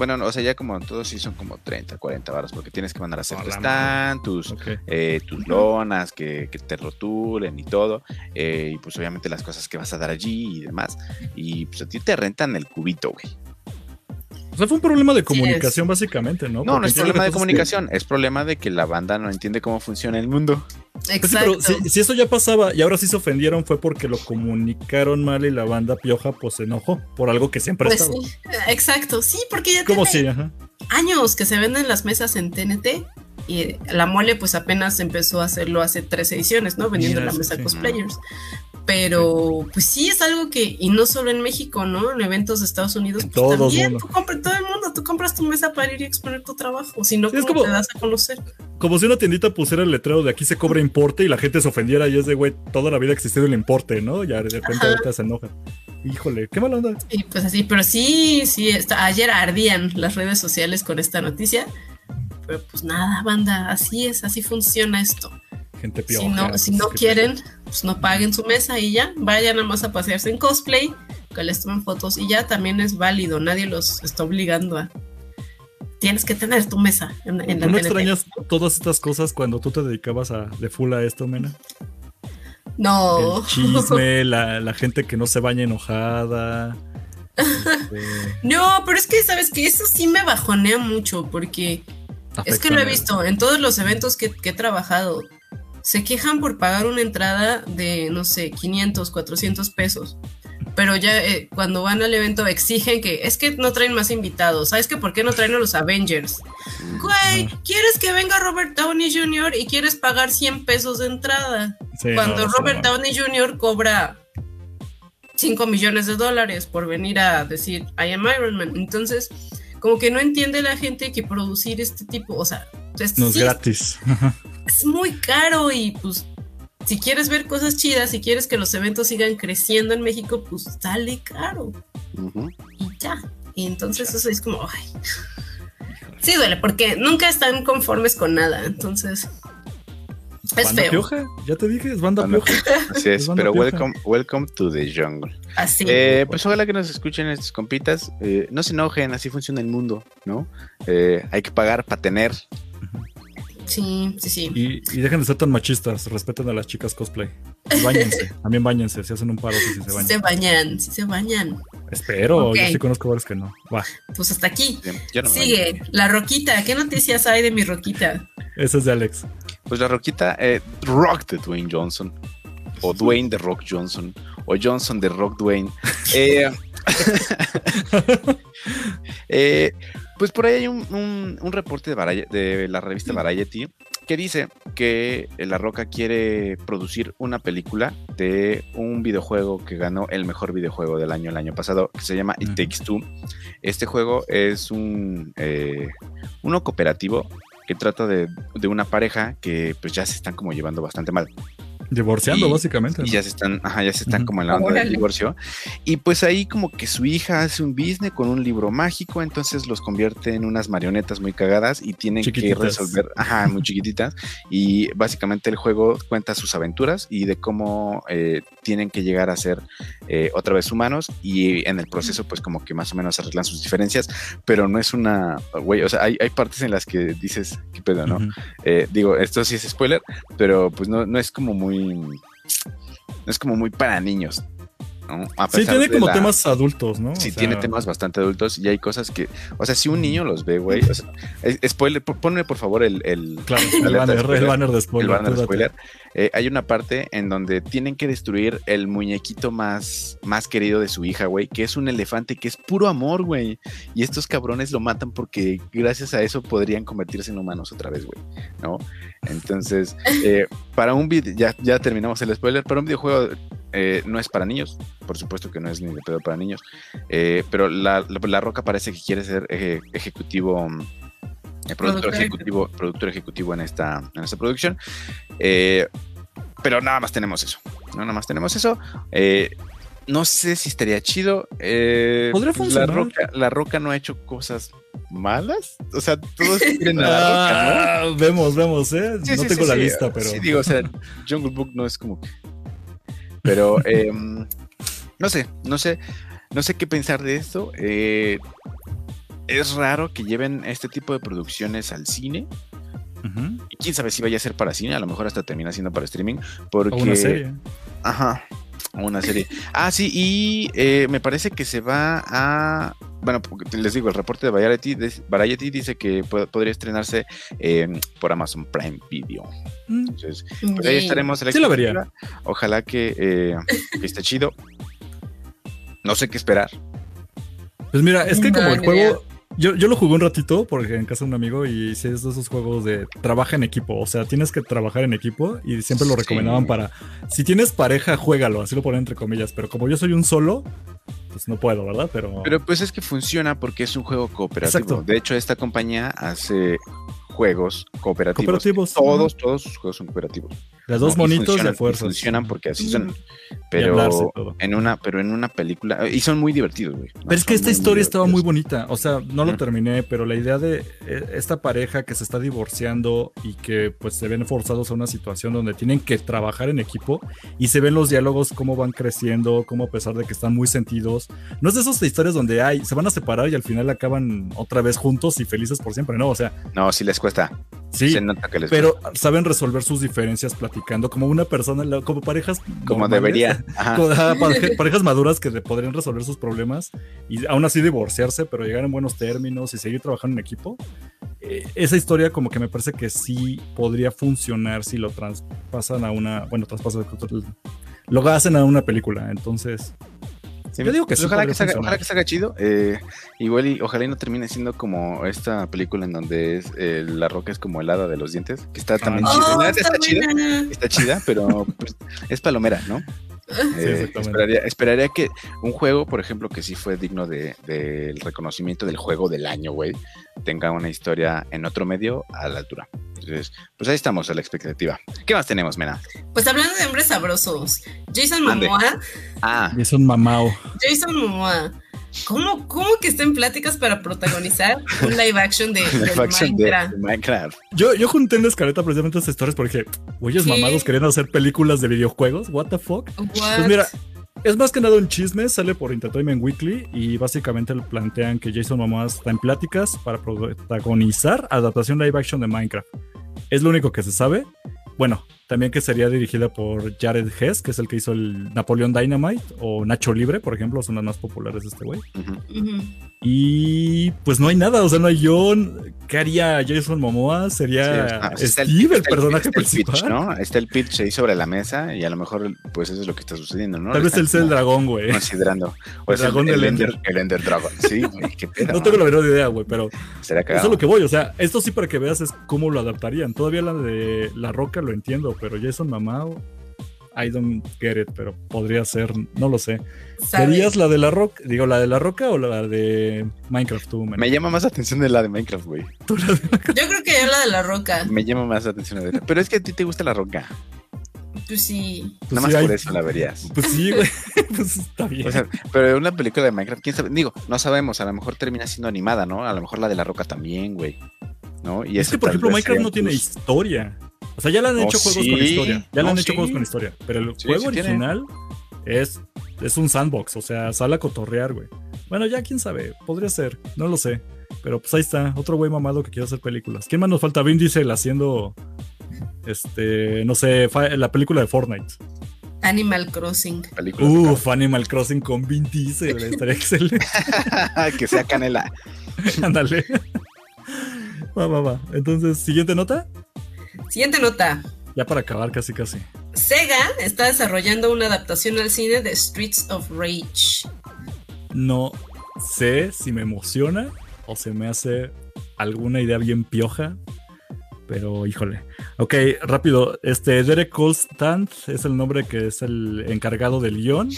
bueno, o sea, ya como todos sí son como 30, 40 baros, porque tienes que mandar a hacer tu stand, tus, okay. eh, tus lonas, que, que, te rotulen y todo, eh, y pues obviamente las cosas que vas a dar allí y demás. Y pues a ti te rentan el cubito, güey. Sea, fue un problema de comunicación, sí, básicamente, ¿no? No, Porque no es problema de comunicación, que... es problema de que la banda no entiende cómo funciona el mundo. Exacto. Pues sí, pero si, si, eso ya pasaba y ahora sí se ofendieron fue porque lo comunicaron mal y la banda pioja pues se enojó por algo que siempre pues estaba. Sí, exacto, sí, porque ya ¿Cómo sí? Ajá. años que se venden las mesas en TNT y la mole pues apenas empezó a hacerlo hace tres ediciones, ¿no? Vendiendo Mira, la mesa sí, cosplayers. Pero pues sí es algo que, y no solo en México, ¿no? En eventos de Estados Unidos, pues Todos también, mundo. tú compras, todo el mundo, tú compras tu mesa para ir y exponer tu trabajo, si no, Sí, ¿cómo es como- te das a conocer? Como si una tiendita pusiera el letrero de aquí se cobra importe y la gente se ofendiera y es de, güey, toda la vida ha existido el importe, ¿no? Ya de repente Ajá. ahorita se enoja. Híjole, qué mala onda. Y pues así, pero sí, sí, está, ayer ardían las redes sociales con esta noticia, pero pues nada, banda, así es, así funciona esto. Gente pioja. Si no, si no quieren, pues no paguen su mesa y ya, vayan nada más a pasearse en cosplay, que les tomen fotos y ya también es válido, nadie los está obligando a... Tienes que tener tu mesa en, en la ¿Tú no TNT. extrañas todas estas cosas cuando tú te dedicabas a, de full a esto, Mena? No. El chisme, la, la gente que no se baña enojada. este, No, pero es que, ¿sabes que Eso sí me bajonea mucho porque es que lo he visto en todos los eventos que, que he trabajado. Se quejan por pagar una entrada de, no sé, 500, 400 pesos. Pero ya eh, cuando van al evento exigen que es que no traen más invitados. ¿Sabes que por qué no traen a los Avengers? Güey, ¿quieres que venga Robert Downey Jr. y quieres pagar 100 pesos de entrada? sí, cuando no, Robert no. Downey Jr. cobra 5 millones de dólares por venir a decir I am Iron Man. Entonces, como que no entiende la gente que producir este tipo, o sea, es, No es sí, gratis. es muy caro y pues si quieres ver cosas chidas, si quieres que los eventos sigan creciendo en México, pues sale caro y ya. Y entonces eso es como, ay. Sí duele, porque nunca están conformes con nada, entonces es banda feo. pioja, ya te dije, es banda Banda pioja. Así es, pero pioja. welcome, welcome to the jungle. Así. Eh, pues ojalá que nos escuchen estos compitas. Eh, no se enojen, así funciona el mundo, ¿no? Eh, hay que pagar para tener. Sí, sí, sí. Y, y dejen de ser tan machistas, respeten a las chicas cosplay. Y Báñense, también báñense, si hacen un paro, sí, sí se Sí bañan. se bañan, sí se bañan. Espero, Ok. yo sí conozco varios que no. Va, Pues hasta aquí. Yo no me Sigue, la Roquita. ¿Qué noticias hay de mi Roquita? ese es de Alex. Pues la roquita, eh, Rock de Dwayne Johnson, o Dwayne de Rock Johnson, o Johnson de Rock Dwayne. Eh, eh, pues por ahí hay un, un- un reporte de, Varay- de la revista Variety que dice que La Roca quiere producir una película de un videojuego que ganó el mejor videojuego del año el año pasado, que se llama It. Takes Two. Este juego es un eh, uno cooperativo que trata de, de una pareja que pues ya se están como llevando bastante mal. Divorciando, Y- básicamente. Y ¿no? ya se están, ajá, ya se están como en la onda del divorcio. Y pues ahí como que su hija hace un business con un libro mágico, entonces los convierte en unas marionetas muy cagadas y tienen que resolver, ajá, muy chiquititas. Y básicamente el juego cuenta sus aventuras y de cómo eh, tienen que llegar a ser eh, otra vez humanos y en el proceso pues como que más o menos arreglan sus diferencias, pero no es una, güey, o sea, hay, hay partes en las que dices, ¿qué pedo, no? Eh, digo, esto sí es spoiler, pero pues no, no es como muy. Es como muy para niños. ¿No? A Sí, tiene como la- temas adultos, ¿no? O Sí, sea, tiene temas bastante adultos y hay cosas que. O sea, si un niño los ve, güey. O sea, es- spoiler, po- ponme por favor el. el Claro, el alerta de banner, el spoiler. banner de el spoiler. banner tú de spoiler. Eh, hay una parte en donde tienen que destruir el muñequito más, más querido de su hija, güey, que es un elefante que es puro amor, güey. Y estos cabrones lo matan porque gracias a eso podrían convertirse en humanos otra vez, güey, ¿no? Entonces, eh, para un video, ya, ya terminamos el spoiler, para un videojuego eh, no es para niños, por supuesto que no es ni de pedo para niños, eh, pero la, la- la Roca parece que quiere ser ejecutivo, mm, eh, productor ejecutivo, productor ejecutivo en esta, en esta producción. Eh, pero nada más tenemos eso. No, nada más tenemos eso. Eh, no sé si estaría chido. eh, Podría la funcionar. roca, la roca no ha hecho cosas malas. O sea, todos quieren a la roca, ¿no? Ah, vemos, vemos, ¿eh? Sí, no sí, tengo sí, la sí. lista, pero. Sí, digo, o sea, Jungle Book no es como que. Pero em, no sé, no sé, no sé qué pensar de esto. Eh, es raro que lleven este tipo de producciones al cine. Y quién sabe si vaya a ser para cine, a lo mejor hasta termina siendo para streaming. Porque. O una serie. Ajá. Una serie. Ah, sí, y eh, me parece que se va a. Bueno, porque les digo, el reporte de Variety, de- Variety dice que po- podría estrenarse eh, por Amazon Prime Video. Mm. Entonces, pues ahí estaremos. la Sí vería. expectativa. Ojalá que, eh, que esté chido. No sé qué esperar. Pues mira, es que como el juego. Yo, yo lo jugué un ratito porque en casa de un amigo y es de esos juegos de trabaja en equipo. O sea, tienes que trabajar en equipo y siempre lo Sí. recomendaban para. Si tienes pareja, juégalo, así lo ponen entre comillas. Pero como yo soy un solo, pues no puedo, ¿verdad? Pero. Pero pues es que funciona porque es un juego cooperativo. Exacto. De hecho, esta compañía hace juegos cooperativos. Cooperativos, Todos, todos sus juegos son cooperativos. De dos ¿no? Monitos de fuerza. Funcionan porque así son. Pero en una, pero en una película. Y son muy divertidos, güey. ¿no? Pero es que esta muy, historia estaba muy bonita. O sea, no lo terminé, pero la idea de eh, esta pareja que se está divorciando y que pues se ven forzados a una situación donde tienen que trabajar en equipo y se ven los diálogos cómo van creciendo, cómo a pesar de que están muy sentidos. No es de esas historias donde ay, se van a separar y al final acaban otra vez juntos y felices por siempre. No, o sea, No, sí les cuesta. sí. Se nota que les Pero cuesta. saben resolver sus diferencias platicando como una persona, como parejas. Como normales. debería. Ajá. Parejas maduras que podrían resolver sus problemas y aún así divorciarse, pero llegar en buenos términos y seguir trabajando en equipo. Eh, esa historia como que me parece que sí podría funcionar si lo traspasan a una, bueno, traspasan, lo hacen a una película. Entonces, Sí, Yo digo que pues sí ojalá, que salga, ojalá que salga chido. eh, igual y ojalá y no termine siendo como esta película en donde es, eh, la roca es como helada de los dientes, que está también Ah, chida. Oh, neta está está chida. Está chida, pero pues, es palomera, ¿no? Eh, esperaría, esperaría que un juego, por ejemplo, que sí fue digno de- del reconocimiento del juego del año, güey, tenga una historia en otro medio a la altura. Entonces, pues ahí estamos a la expectativa. ¿Qué más tenemos, Mena? Pues hablando de hombres sabrosos, Jason. Momoa, Ah, es un mamao. Jason Momoa, ¿cómo, cómo que está en pláticas para protagonizar un live action de, Minecraft? de Minecraft. Yo, yo junté en la escaleta precisamente estas historias porque, güeyes mamados queriendo hacer películas de videojuegos. What the fuck? What? Pues mira, es más que nada un chisme, sale por Entertainment Weekly y básicamente le plantean que Jason Momoa está en pláticas para protagonizar adaptación live action de Minecraft. Es lo único que se sabe. Bueno, también que sería dirigida por Jared Hess, que es el que hizo el Napoleón Dynamite o Nacho Libre, por ejemplo, son las más populares de este güey. Y pues no hay nada, o sea, no hay John. ¿Qué haría Jason Momoa? Sería Sí, está- está el- Steve, el, está personaje está el pitch, principal. ¿no? Está el pitch ahí sobre la mesa y a lo mejor, pues eso es lo que está sucediendo, ¿no? Tal vez él sea el dragón, güey. Considerando. O El es dragón el, del Ender, Ender. el Ender Dragon. Sí, güey, qué pedo. No tengo la menor idea, güey, pero Será eso es lo que voy. O sea, esto sí para que veas es cómo lo adaptarían. Todavía la de La Roca lo entiendo, pero Jason Mamao, I don't get it, pero podría ser, no lo sé. ¿sabes? ¿Serías la de La Roca? Digo, ¿la de La Roca o la de Minecraft tú, man? Me llama más atención de la de Minecraft, güey. Yo creo que yo la de la roca. Me llama más atención de la. Pero es que a ti te gusta la roca. Pues sí. Pues Nada más sí, hay- por eso la verías. Pues sí, güey. pues está bien. O sea, pero una película de Minecraft, quién sabe. Digo, no sabemos. A lo mejor termina siendo animada, ¿no? A lo mejor la de la roca también, güey. ¿No? Y es que, por ejemplo, Minecraft no tiene historia. O sea, ya le han Oh, hecho juegos sí. con historia. Ya le han hecho sí. juegos con historia. Pero el Sí, juego tiene. original es, es un sandbox. O sea, sale a cotorrear, güey. Bueno, ya quién sabe. Podría ser. No lo sé. Pero pues ahí está. Otro güey mamado que quiere hacer películas. ¿Quién más nos falta? Vin Diesel haciendo. Este. No sé. La película de Fortnite. Animal Crossing. Uf, Animal Crossing con Vin Diesel. Estaría excelente. Que sea canela. Ándale. Va, va, va. Entonces, siguiente nota. Siguiente nota. Ya para acabar, casi, casi. Sega está desarrollando una adaptación al cine de Streets of Rage. No sé si me emociona o se me hace alguna idea bien pioja. Pero híjole. Ok, rápido. Este Derek Colstant es el nombre que es el encargado del guion.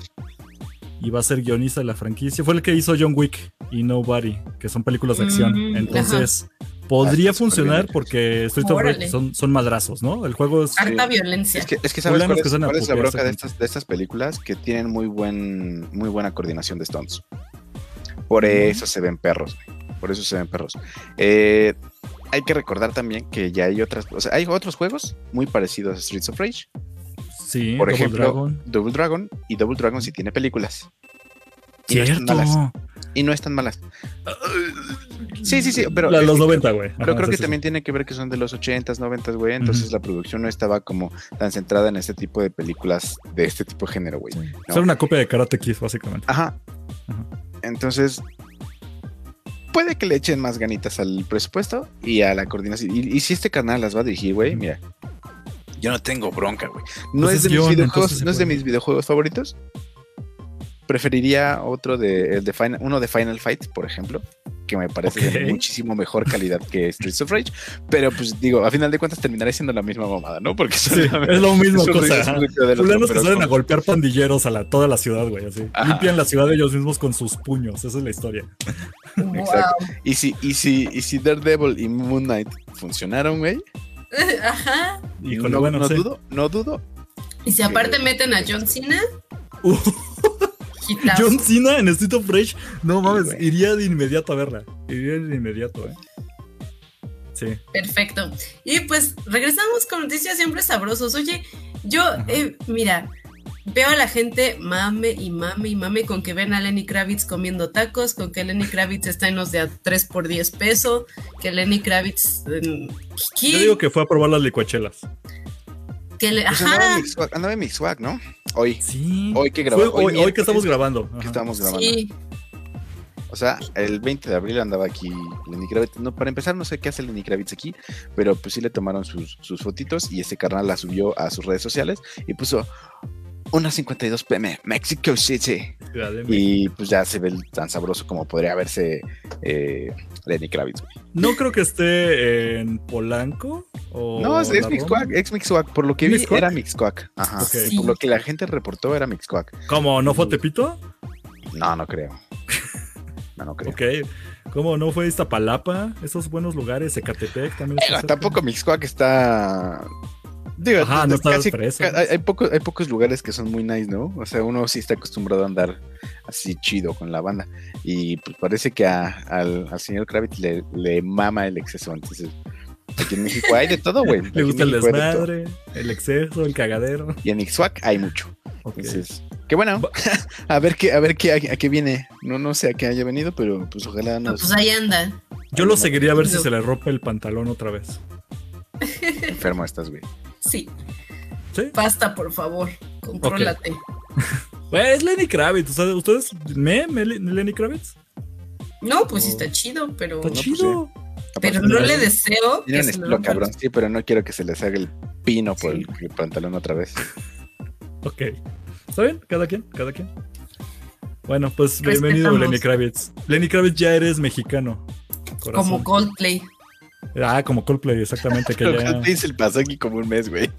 Y va a ser guionista de la franquicia. Fue el que hizo John Wick y Nobody, que son películas de acción. Mm, Entonces, podría funcionar porque Street of Órale. Rage son, son madrazos, ¿no? El juego es. Harta violencia. Es que, es que sabes cuál es, que cuál es la bronca de estas, de estas películas que tienen muy buen muy buena coordinación de stunts. Por eso se ven perros, güey. por eso se ven perros. Eh, hay que recordar también que ya hay otras, o sea, hay otros juegos muy parecidos a Streets of Rage, Sí, por Double ejemplo, Dragon. Double Dragon y Double Dragon sí tiene películas. Y no Cierto. Y no están malas. Sí, sí, sí, pero La los que- 90, güey. Pero creo que sí, también tiene que ver que son de los 80s, 90s, güey. Entonces la producción no estaba como tan centrada en este tipo de películas de este tipo de género, güey. sí. ¿no? Era una copia de Karate Kid, básicamente. Ajá. Ajá. Entonces, puede que le echen más ganitas al presupuesto y a la coordinación. Y, y si este canal las va a dirigir, güey, mira. Yo no tengo bronca, güey. No Pues es de mis videojuegos, no es de mis videojuegos favoritos. Preferiría otro de, el de Final, uno de Final Fight, por ejemplo, que me parece de muchísimo mejor calidad que Streets of Rage. Pero pues digo, a final de cuentas terminaré siendo la misma mamada, ¿no? Porque Sí, es lo mismo cosa. Fulanos que salen a golpear pandilleros a la, toda la ciudad, güey, así. Ajá. Limpian la ciudad ellos mismos con sus puños. Esa es la historia. Wow. Exacto. Y si, y si, y si Daredevil y Moon Knight funcionaron, güey. Ajá. Híjole, no, bueno, no sí. dudo, no dudo. Y si aparte meten a John Cena, Uh, hitazo. John Cena en Street of Rage, no mames, iría de inmediato a verla. Iría de inmediato, eh. Sí. Perfecto. Y pues regresamos con noticias siempre sabrosos. Oye, yo, eh, mira, veo a la gente mame y mame y mame con que ven a Lenny Kravitz comiendo tacos, con que Lenny Kravitz está en los de a 3 por 10 pesos, que Lenny Kravitz... eh. Yo digo que fue a probar las licuachelas. Que le- Pues andaba, en ajá, Mixwag, andaba en Mixwag, ¿no? Hoy, Sí. Hoy que grabamos. Hoy, hoy que estamos grabando. que estábamos grabando. sí, O sea, el 20 de abril andaba aquí Lenny Kravitz. No, para empezar, no sé qué hace Lenny Kravitz aquí, pero pues sí le tomaron sus, sus fotitos y ese carnal la subió a sus redes sociales y puso una 52 pm, Mexico City. Y pues ya se ve tan sabroso como podría verse eh, Lenny Kravitz. güey. No creo que esté en Polanco. O No, es, es Roma. ex Mixcoac. Por lo que vi, ¿Mixcoac? era Mixcoac. Ajá. Sí. Por lo que la gente reportó, era Mixcoac. ¿Cómo? ¿No fue Tepito? No, no creo. No, no creo. Ok. ¿Cómo no fue Iztapalapa? Esos buenos lugares, Ecatepec también. Pero tampoco Mixcoac está. Digo, Ajá, no preso. hay, hay poco- hay pocos lugares que son muy nice, ¿no? O sea, uno sí está acostumbrado a andar así chido con la banda. Y pues parece que a- al, al señor Kravitz le, le mama el exceso. Entonces, aquí en México hay de todo, güey. Le gusta el desmadre, el exceso, el cagadero. Y en Ixuac hay mucho. Ok. Entonces, qué bueno. a ver qué, a ver qué, a, a qué viene. No, no sé a qué haya venido, pero pues ojalá no, nos pues ahí anda. Yo lo seguiría a ver si se le rompe el pantalón otra vez. enfermo estás, güey. Sí, ¿Sí? basta, por favor. Contrólate. Güey, es Lenny Kravitz. o sea, ¿Ustedes me, me- Lenny Kravitz? No, pues sí está chido, pero, Está pues chido. pero no le deseo Tiene que se lo cabrón, sí, pero no quiero que se les haga el pino por Sí. el, el pantalón otra vez. Ok. ¿Está bien? Cada quien, cada quien. Bueno, pues Respetamos. bienvenido, Lenny Kravitz. Lenny Kravitz ya eres mexicano. Corazón. Como Coldplay. Ah, como Coldplay, exactamente. Que Pero ya, Coldplay se pasó aquí como un mes, güey.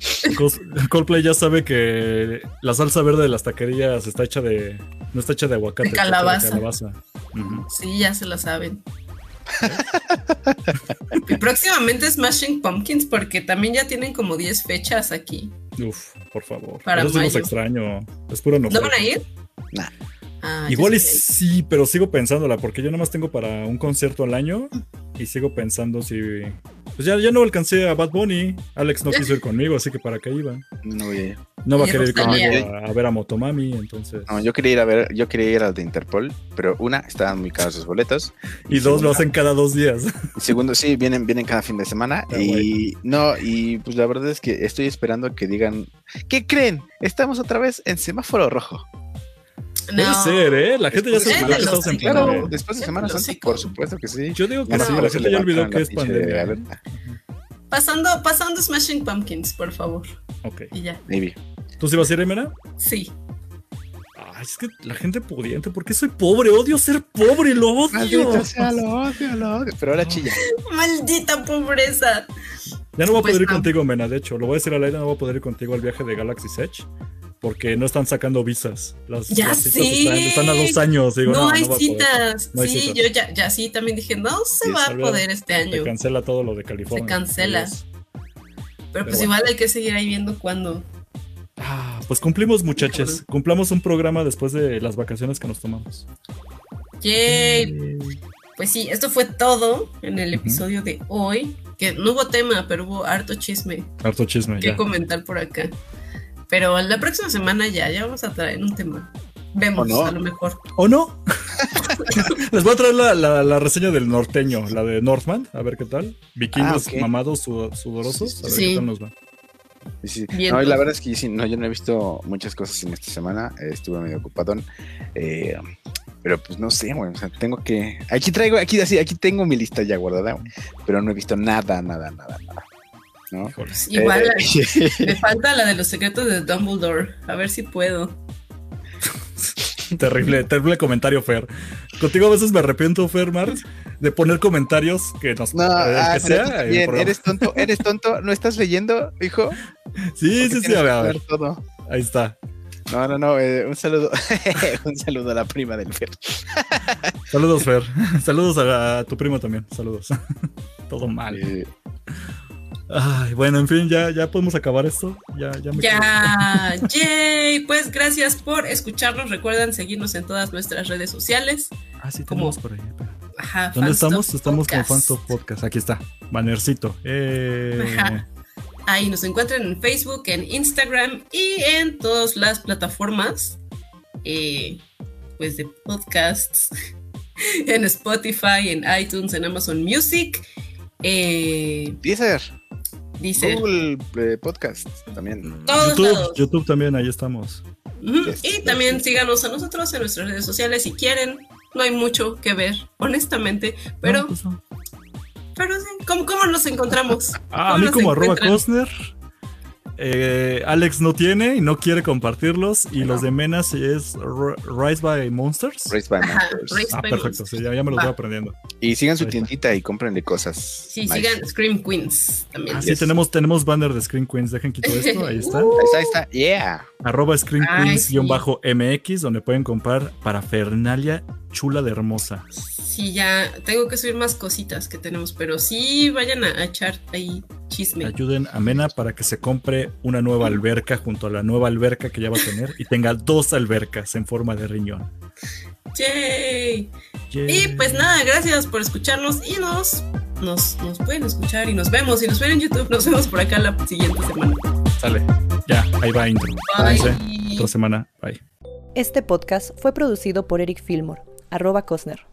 Coldplay ya sabe que la salsa verde de las taquerías está hecha de. No está hecha de aguacate. De está hecha calabaza. calabaza. Ujú. Sí, ya se lo saben. y próximamente Smashing Pumpkins, porque también ya tienen como 10 fechas aquí. Uf, por favor. Para Eso sí extraño. Es puro no. ¿No van a ir? Nah. Ah, Igual y sí pero sigo pensándola, porque yo nomás tengo para un concierto al año y sigo pensando si. Pues ya, ya no alcancé a Bad Bunny. Alex no quiso ir conmigo, así que para qué iba. No voy a ir. No va a Y querer ir conmigo a, a ver a Motomami, entonces. No, yo quería ir a ver, yo quería ir al de Interpol, pero una, estaban muy caros sus boletos. Y dos lo hacen cada dos días. Y segundo, sí, vienen, vienen cada fin de semana. Ah, y no, y pues la verdad es que estoy esperando que digan, ¿qué creen? Estamos otra vez en semáforo rojo. Puede No. ser, ¿eh? La gente ya se Después de olvidó que estamos en. Claro, después de Sí, Semana Santa, por supuesto que sí. Yo digo que no sí, la gente ya olvidó que es pandemia. Pasando, pasando Smashing Pumpkins, por favor. Ok. Y ya. Maybe. ¿Tú sí vas a ir, Emena? Sí. Ay, es que la gente pudiente, ¿por qué soy pobre? Odio ser pobre, lo odio. Maldito sea, lo odio, lo odio. Pero ahora chilla. Maldita pobreza. Ya no voy a Pues poder ir no. contigo, Mena. De hecho, lo voy a decir al aire, no voy a poder ir contigo al viaje de Galaxy Edge. Porque no están sacando visas. Las, Ya las citas sé. están, están a dos años. Digo, no, no, hay no citas. No hay sí, citas. yo ya, ya sí también dije, no se Sí, va a se poder este Se año. cancela todo lo de California. Se cancela. Adiós. Pero pues igual hay que seguir ahí viendo cuándo. Ah, pues cumplimos, muchachos. Cumplamos un programa después de las vacaciones que nos tomamos. Yay. Pues sí, esto fue todo en el episodio de hoy. Que no hubo tema, pero hubo harto chisme Harto chisme, que ya. comentar por acá. Pero la próxima semana ya, ya vamos a traer un tema. Vemos, a lo mejor. ¿O no? Les voy a traer la, la- la reseña del norteño, la de Northman, a ver qué tal. Vikingos Ah, ok. mamados, su- sudorosos, a ver Sí. qué tal nos va. Sí, sí. Bien, no, y la pues. verdad es que sí, no, yo no he visto muchas cosas en esta semana. eh, estuve medio ocupadón. eh, pero pues no sé, güey. O sea, tengo que. Aquí traigo, aquí así, aquí tengo mi lista ya guardada, güey, Pero no he visto nada, nada, nada, nada. ¿No? Híjoles. Igual Eh, me falta la de los secretos de Dumbledore. A ver si puedo. Terrible, terrible comentario, Fer. Contigo a veces me arrepiento, Fer Mars, de poner comentarios que nos. No, eh, ah, que sea. eres tonto, eres tonto, ¿no estás leyendo, hijo? Sí, sí, sí, a ver, a ver. Todo. Ahí está. No, no, no, eh, un saludo, un saludo a la prima del Fer. Saludos, Fer. Saludos a, a tu primo también. Saludos. Todo mal. Eh, Ay, bueno, en fin, ya, ya podemos acabar esto. Ya, ya me Ya, yay. Pues gracias por escucharnos. Recuerden seguirnos en todas nuestras redes sociales. Ah, sí, tenemos por ahí. Ajá, ¿Dónde estamos? Estamos Podcast. con Fanstuff Podcast. Aquí está. Bannercito. Eh, Ajá. Ahí nos encuentran en Facebook, en Instagram y en todas las plataformas eh, pues de podcasts. En Spotify, en iTunes, en Amazon Music. Eh, Deezer, dice Google eh, Podcast también. todos YouTube, lados. YouTube también, ahí estamos. Yes, Y yes, también yes. síganos a nosotros en nuestras redes sociales si quieren. No hay mucho que ver, honestamente. Pero, No, pues no. pero sí, ¿cómo, cómo nos encontramos? Ah, a ¿Cómo mí como arroba? Costner. Eh, Alex no tiene y no quiere compartirlos. Y los de Menas es R- Rise by Monsters. Raised by Ajá, Monsters. Raised Ah, by perfecto. Monsters. sí, ya, ya me los Va. voy aprendiendo. Y sigan su tiendita y cómprenle cosas. Sí, nice. sigan Scream Queens también. Ah, sí, Yes. tenemos, tenemos banner de Screen Queens. Dejen quito esto. Ahí está. Ahí está, ahí está. Yeah. Arroba Screen Ay, Queens-MX, donde pueden comprar parafernalia chula de hermosa. Sí, ya tengo que subir más cositas que tenemos, pero sí vayan a, a echar ahí chisme. Ayuden a Mena para que se compre una nueva alberca junto a la nueva alberca que ya va a tener y tenga dos albercas en forma de riñón. ¡Yay! Y pues nada, gracias por escucharnos y nos, nos, nos pueden escuchar y nos vemos. Si nos ven en YouTube, nos vemos por acá la siguiente semana. Sale. Ya, ahí va intro. Bye. Otra semana. Bye. Este podcast fue producido por Eric Fillmore, arroba Cosner.